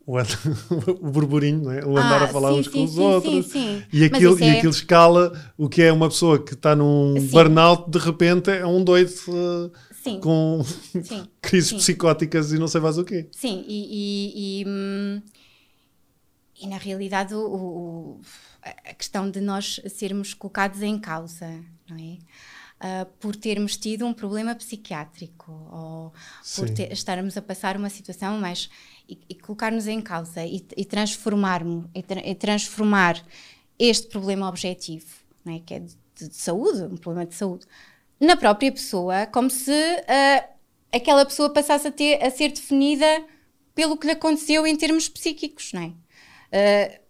o, o burburinho, não é? o andar ah, a falar sim, uns sim, com os sim, outros. e, aquilo, e é... aquilo escala o que é uma pessoa que está num burnout de repente é um doido uh, Sim. com sim. crises sim. psicóticas e não sei mais o quê. Sim, e, e, e, hum, e na realidade o, o, a questão de nós sermos colocados em causa, não é? Uh, por termos tido um problema psiquiátrico ou por ter, estarmos a passar uma situação mais e, e colocar-nos em causa e, e transformar e, tra e, transformar este problema objetivo, não é? que é de, de, saúde, um problema de saúde, na própria pessoa, como se uh, aquela pessoa passasse a, ter, a ser definida pelo que lhe aconteceu em termos psíquicos, não é? Uh,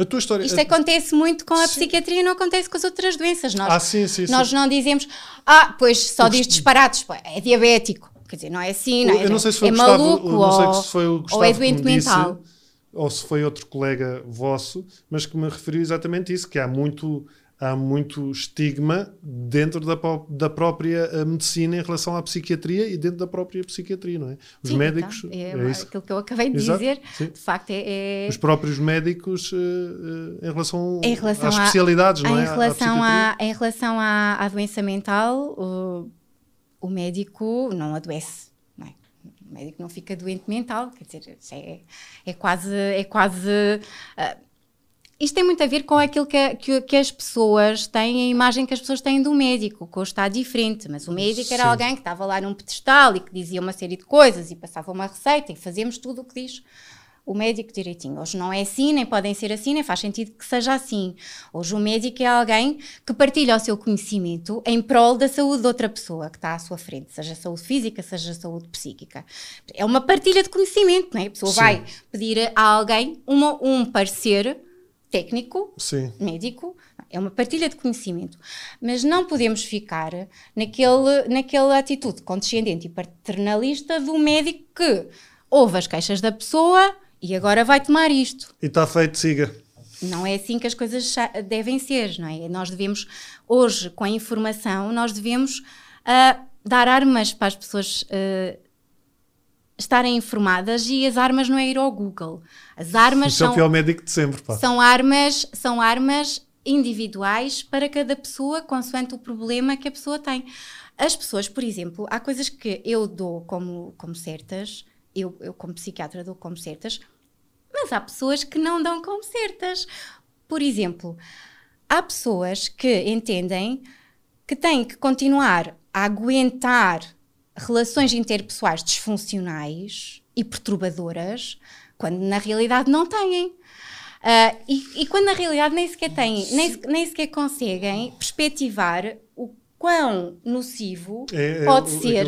a tua história, Isto a... acontece muito com a sim. psiquiatria, não acontece com as outras doenças. Nós, ah, sim, sim, nós não dizemos, ah, pois só diz disparados, é diabético. Quer dizer, não é assim, não é? Eu não sei se foi é Gustavo, maluco não sei ou, se foi o Gustavo ou é doente mental. Disse, ou se foi outro colega vosso, mas que me referiu exatamente isso, que há muito há muito estigma dentro da, da própria eh, medicina em relação à psiquiatria e dentro da própria psiquiatria, não é? Os Sim, médicos. Então, é, é aquilo que eu acabei de Exato. dizer, Sim. de facto, é, é, Os próprios médicos uh, uh, em, relação em relação às a, especialidades, não em é? Relação à, em relação à, à doença mental, o, o médico não adoece. Não é? O médico não fica doente mental, quer dizer, é, é quase. É quase uh, isto tem muito a ver com aquilo que, que, que, as pessoas têm, a imagem que as pessoas têm do médico, que hoje está diferente. Mas o médico Sim. era alguém que estava lá num pedestal e que dizia uma série de coisas e passava uma receita e fazíamos tudo o que diz o médico direitinho. Hoje não é assim, nem podem ser assim, nem faz sentido que seja assim. Hoje o médico é alguém que partilha o seu conhecimento em prol da saúde de outra pessoa que está à sua frente, seja saúde física, seja saúde psíquica. É uma partilha de conhecimento, não é? A pessoa Sim. vai pedir a alguém uma, um parecer técnico, Sim. médico, é uma partilha de conhecimento, mas não podemos ficar naquele, naquela atitude condescendente e paternalista do médico que ouve as queixas da pessoa e agora vai tomar isto. E está feito, siga. Não é assim que as coisas devem ser, não é? Nós devemos, hoje, com a informação, nós devemos uh, dar armas para as pessoas uh, estarem informadas e as armas não é ir ao Google. As armas Isso são, é o médico de sempre, pá. São armas, são armas individuais para cada pessoa, consoante o problema que a pessoa tem. As pessoas, por exemplo, há coisas que eu dou como, como certas, eu, eu como psiquiatra dou como certas, mas há pessoas que não dão como certas. Por exemplo, há pessoas que entendem que têm que continuar a aguentar relações interpessoais disfuncionais e perturbadoras, quando na realidade não têm. Uh, e, e, quando na realidade nem sequer têm, nem, nem sequer conseguem perspectivar o quão nocivo é, é pode ser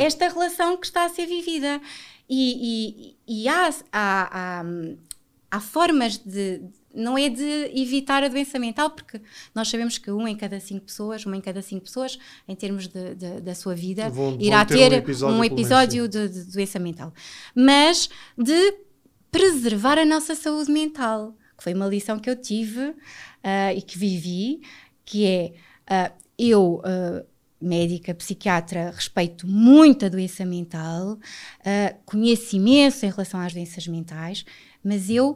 esta relação que está a ser vivida. E, e, e há, há, há, há formas de, não é de evitar a doença mental, porque nós sabemos que um em cada cinco pessoas, uma em cada cinco pessoas, em termos de, de, da sua vida, irá ter, ter, um episódio, um episódio de, de, doença mental. Mas de preservar a nossa saúde mental, que foi uma lição que eu tive uh, e que vivi, que é uh, eu. Uh, médica, psiquiatra, respeito muito a doença mental, conheço imenso em relação às doenças mentais, mas eu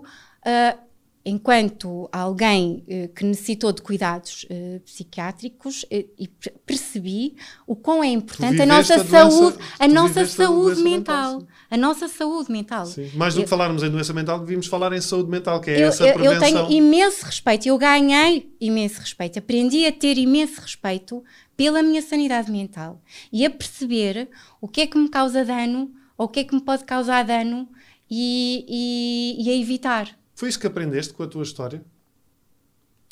uh, enquanto alguém eh, que necessitou de cuidados eh, psiquiátricos eh, e percebi o quão é importante a nossa a saúde, a nossa saúde mental, mental a nossa saúde mental. Sim. Mais do eu, que falarmos em doença mental, devíamos falar em saúde mental, que é eu, essa eu, prevenção. Eu tenho imenso respeito, eu ganhei imenso respeito, aprendi a ter imenso respeito pela minha sanidade mental e a perceber o que é que me causa dano ou o que é que me pode causar dano e, e, e a evitar. Foi isso que aprendeste com a tua história?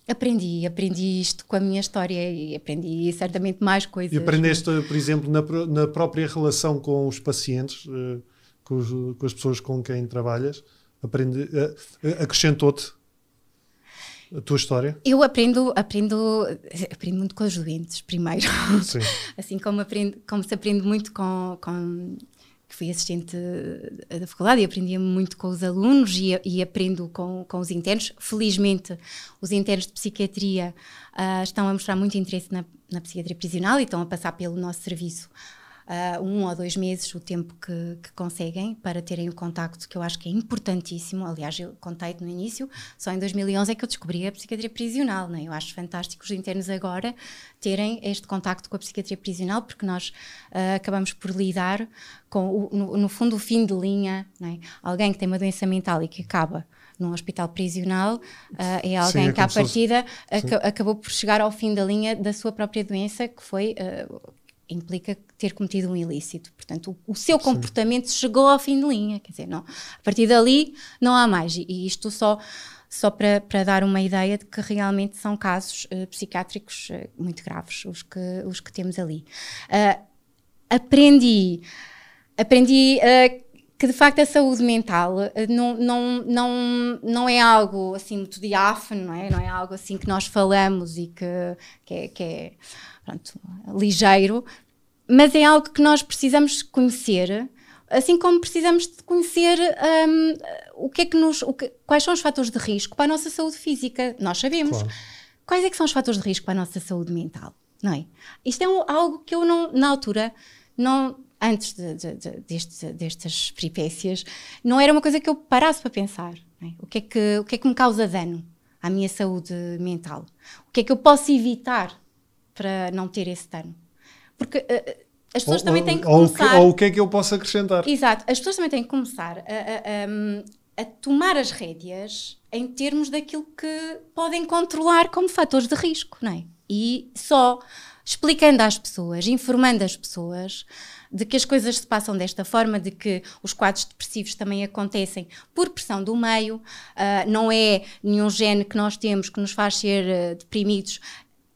Aprendi, aprendi isto com a minha história e aprendi certamente mais coisas. E aprendeste, por exemplo, na, na própria relação com os pacientes, uh, com, os, com, as pessoas com quem trabalhas, aprendi, uh, acrescentou-te a tua história? Eu aprendo, aprendo, aprendo muito com os doentes, primeiro. Sim. assim como, aprendo, como se aprende muito com, com que fui assistente da faculdade e aprendia muito com os alunos e, e aprendo com, com os internos. Felizmente, os internos de psiquiatria uh, estão a mostrar muito interesse na, na psiquiatria prisional e estão a passar pelo nosso serviço uh, um ou dois meses, o tempo que, que, conseguem para terem o contacto, que eu acho que é importantíssimo. Aliás, eu contei-te no início, só em 2011 é que eu descobri a psiquiatria prisional. Né? Eu acho fantástico os internos agora terem este contacto com a psiquiatria prisional, porque nós uh, acabamos por lidar com, o, no, no, fundo, o fim de linha. Né? Alguém que tem uma doença mental e que acaba num hospital prisional, uh, é alguém Sim, é que, à partida, ac acabou por chegar ao fim da linha da sua própria doença, que foi uh, implica ter cometido um ilícito. Portanto, o, o seu comportamento Sim. chegou ao fim de linha. Quer dizer, não, a partir dali não há mais. E, e isto só, só para, para dar uma ideia de que realmente são casos uh, psiquiátricos uh, muito graves os que, os que temos ali. Uh, aprendi, aprendi que de facto a saúde mental não, não, não, não é algo assim muito diáfano, não é? Não é algo assim que nós falamos e que, que é, que é pronto, ligeiro, mas é algo que nós precisamos conhecer, assim como precisamos de conhecer um, o que é que nos, que, quais são os fatores de risco para a nossa saúde física. Nós sabemos. Claro. quais é que são os fatores de risco para a nossa saúde mental, não é? Isto é um, algo que eu não, na altura, não, antes de, de, de, deste, destas peripécias, não era uma coisa que eu parasse para pensar. É? O, que é que, o que é que me causa dano à minha saúde mental? O que é que eu posso evitar para não ter esse dano? Porque uh, as pessoas ou, também têm que começar... Ou, ou o que é que eu posso acrescentar? Exato. As pessoas também têm que começar a, a, a, a tomar as rédeas em termos daquilo que podem controlar como fatores de risco, não é? E só explicando às pessoas, informando as pessoas de que as coisas se passam desta forma, de que os quadros depressivos também acontecem por pressão do meio, uh, não é nenhum gene que nós temos que nos faz ser uh, deprimidos,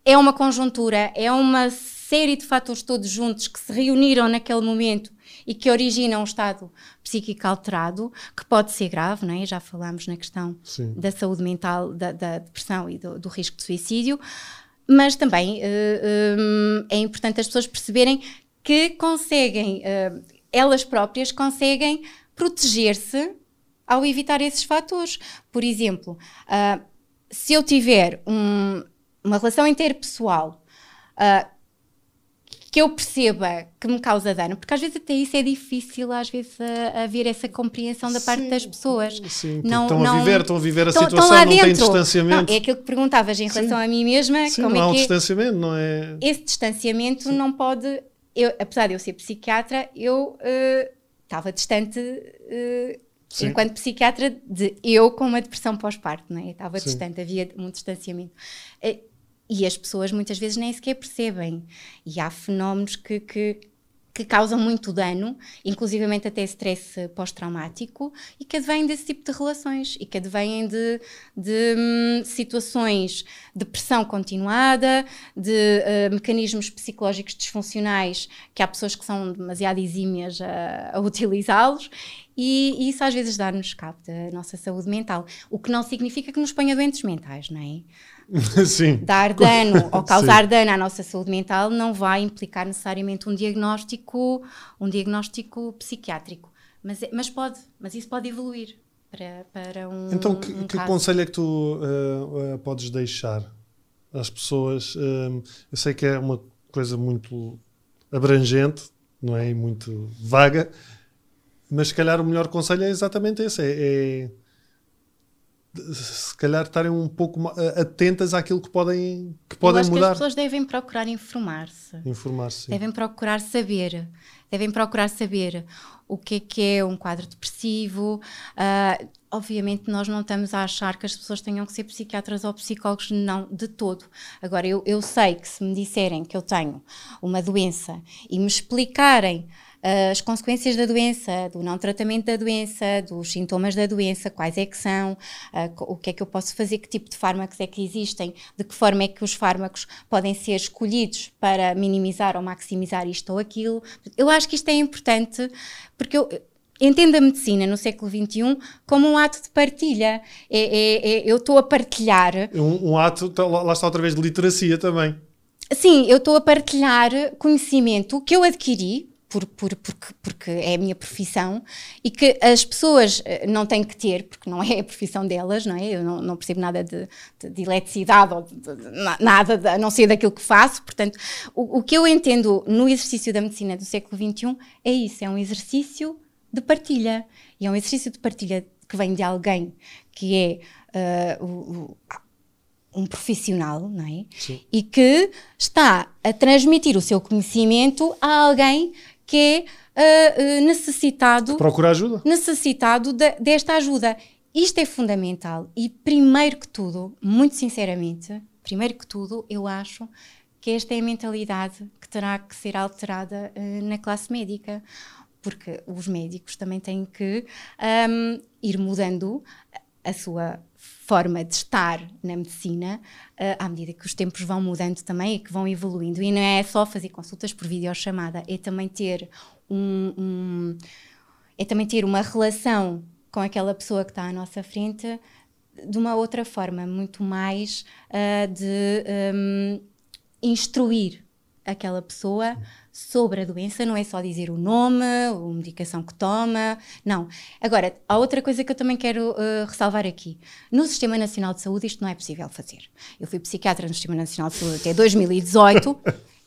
é uma conjuntura, é uma série de fatores todos juntos que se reuniram naquele momento e que originam um estado psíquico alterado, que pode ser grave, não é? já falámos na questão Sim. da saúde mental, da, da depressão e do, do risco de suicídio mas também uh, um, é importante as pessoas perceberem que conseguem, uh, elas próprias conseguem proteger-se ao evitar esses fatores. Por exemplo, uh, se eu tiver um, uma relação interpessoal que eu perceba que me causa dano, porque às vezes até isso é difícil, às vezes, haver essa compreensão da parte sim, das pessoas. Sim, não, estão não, a viver, estão a viver a estão, situação, estão não têm distanciamento. Não, é aquilo que perguntavas em relação sim. a mim mesma. Sim, como não é há um que distanciamento, não é? Esse distanciamento não pode. Eu, apesar de eu ser psiquiatra, eu estava uh, distante. Uh, enquanto psiquiatra, de eu com uma depressão pós-parto, não é? Estava distante, havia um distanciamento. E as pessoas muitas vezes nem sequer percebem. E há fenómenos que, que, que causam muito dano, inclusivamente até stress pós-traumático, e que advêm desse tipo de relações e que advêm de, de hum, situações de pressão continuada, de uh, mecanismos psicológicos disfuncionais, que há pessoas que são demasiado exímias a, a utilizá-los. E, e, isso às vezes dá-nos cabo da nossa saúde mental, o que não significa que nos ponha doentes mentais, não é? Sim. dar dano ou causar Sim. dano à nossa saúde mental não vai implicar necessariamente um diagnóstico, um diagnóstico psiquiátrico. Mas, é, mas pode, mas isso pode evoluir para, para um. Então, que, um que conselho é que tu uh, uh, podes deixar às pessoas? Uh, eu sei que é uma coisa muito abrangente, não é? E muito vaga, mas se calhar o melhor conselho é exatamente esse: é, é se calhar estarem um pouco atentas àquilo que podem, que podem mudar. Que as pessoas devem procurar informar-se. Informar-se. Devem procurar saber. Devem procurar saber o que é que é um quadro depressivo. Uh, obviamente, nós não estamos a achar que as pessoas tenham que ser psiquiatras ou psicólogos, não, de todo. Agora, eu, eu sei que se me disserem que eu tenho uma doença e me explicarem as consequências da doença, do não tratamento da doença, dos sintomas da doença, quais é que são, uh, o que é que eu posso fazer, que tipo de fármacos é que existem, de que forma é que os fármacos podem ser escolhidos para minimizar ou maximizar isto ou aquilo. Eu acho que isto é importante porque eu, entendo a medicina no século XXI como um ato de partilha. É, é, é, eu estou a partilhar. Um, um ato, tá, lá está outra vez, de literacia também. Sim, eu estou a partilhar conhecimento que eu adquiri por, por, porque, porque é a minha profissão e que as pessoas eh, não têm que ter, porque não é a profissão delas, não é? Eu não, não percebo nada de, de, de eletricidade ou de, de, nada de, a não ser daquilo que faço. Portanto, o, o que eu entendo no exercício da medicina do século XXI é isso: é um exercício de partilha. E é um exercício de partilha que vem de alguém que é uh, o, um profissional, não é? Sim. E que está a transmitir o seu conhecimento a alguém que é uh, necessitado. Procura ajuda. Necessitado de, desta ajuda. Isto é fundamental. E primeiro que tudo, muito sinceramente, primeiro que tudo, eu acho que esta é a mentalidade que terá que ser alterada uh, na classe médica. Porque os médicos também têm que um, ir mudando a sua forma de estar na medicina uh, à medida que os tempos vão mudando também e que vão evoluindo. E não é só fazer consultas por videochamada, é também ter um, um é também ter uma relação com aquela pessoa que está à nossa frente de uma outra forma, muito mais uh, de um, instruir aquela pessoa sobre a doença, não é só dizer o nome, a medicação que toma, não. Agora, há outra coisa que eu também quero uh, ressalvar aqui. No Sistema Nacional de Saúde isto não é possível fazer. Eu fui psiquiatra no Sistema Nacional de Saúde até 2018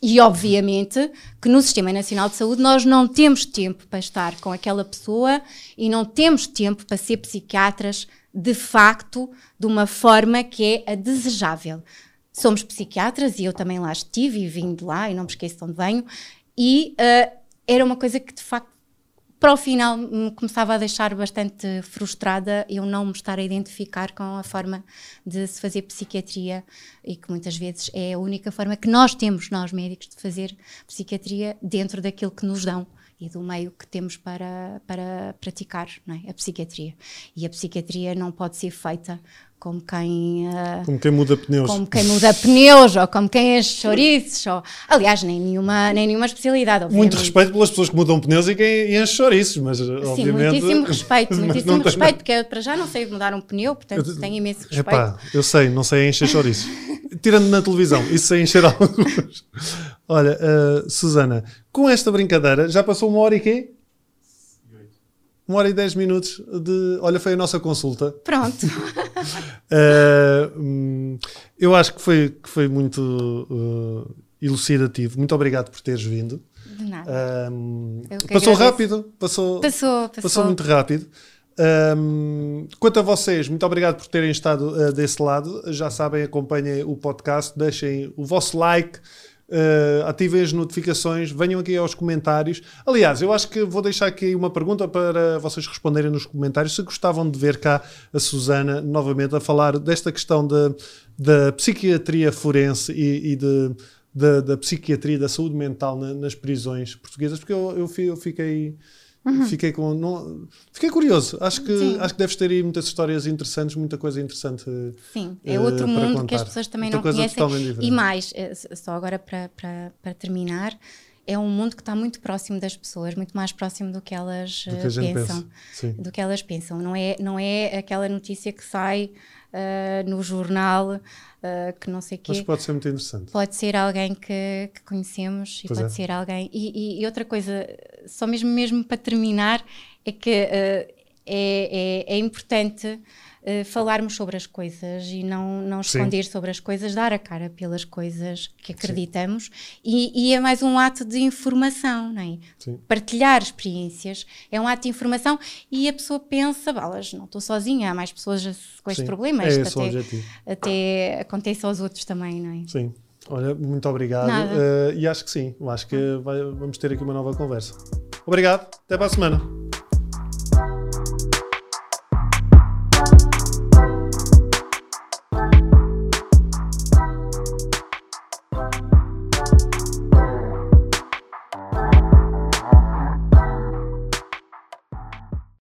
e, obviamente, que no Sistema Nacional de Saúde nós não temos tempo para estar com aquela pessoa e não temos tempo para ser psiquiatras de facto de uma forma que é a desejável somos psiquiatras e eu também lá estive e vim de lá e não me esqueço de onde venho e uh, era uma coisa que de facto para o final me começava a deixar bastante frustrada eu não me estar a identificar com a forma de se fazer psiquiatria e que muitas vezes é a única forma que nós temos, nós médicos, de fazer psiquiatria dentro daquilo que nos dão e do meio que temos para, para praticar é? a psiquiatria. E a psiquiatria não pode ser feita como quem, uh, como quem muda pneus. Como quem muda pneus, ou como quem enche chouriços, ou, aliás, nem nenhuma, nem nenhuma especialidade. Obviamente. Muito respeito pelas pessoas que mudam pneus e quem enche chouriços, mas Sim, obviamente. Muitíssimo respeito, muitíssimo respeito, porque eu para já não sei mudar um pneu, portanto eu, tenho imenso respeito. Epá, eu sei, não sei encher chouriços. Tirando na televisão, isso sei encher alguns. Olha, uh, Susana, com esta brincadeira, já passou uma hora e quê? Uma hora e dez minutos de. Olha, foi a nossa consulta. Pronto. uh, eu acho que foi, que foi muito uh, elucidativo. Muito obrigado por teres vindo. De nada. Um, passou agradeço. rápido? Passou, passou, passou. Passou muito rápido. Um, quanto a vocês, muito obrigado por terem estado uh, desse lado. Já sabem, acompanhem o podcast, deixem o vosso like. Uh, ativem as notificações, venham aqui aos comentários. Aliás, eu acho que vou deixar aqui uma pergunta para vocês responderem nos comentários se gostavam de ver cá a Susana novamente a falar desta questão da psiquiatria forense e, e de, de, da psiquiatria da saúde mental na, nas prisões portuguesas, porque eu, eu, eu fiquei Uhum. Fiquei com. Não, fiquei curioso. Acho que, acho que deves ter aí muitas histórias interessantes, muita coisa interessante. Sim, é outro uh, mundo contar. que as pessoas também muita não conhecem. E mais, eh, só agora para, para, para terminar, é um mundo que está muito próximo das pessoas, muito mais próximo do que elas do que pensam. Pensa. Do que elas pensam. Não é, não é aquela notícia que sai uh, no jornal uh, que não sei o quê. Mas pode ser muito interessante. Pode ser alguém que, que conhecemos e pois pode é. ser alguém. E, e, e, outra coisa, só mesmo, mesmo para terminar, é que uh, é, é, é importante uh, falarmos sobre as coisas e não, não esconder Sim. sobre as coisas, dar a cara pelas coisas que acreditamos e, e, é mais um ato de informação, não é? Sim. Partilhar experiências é um ato de informação e a pessoa pensa, balas, não estou sozinha, há mais pessoas com este Sim. problema. É esse até, até acontece aos outros também, não é? Sim. Olha, muito obrigado. Uh, e acho que sim, acho que vai, vamos ter aqui uma nova conversa. Obrigado, até para a semana.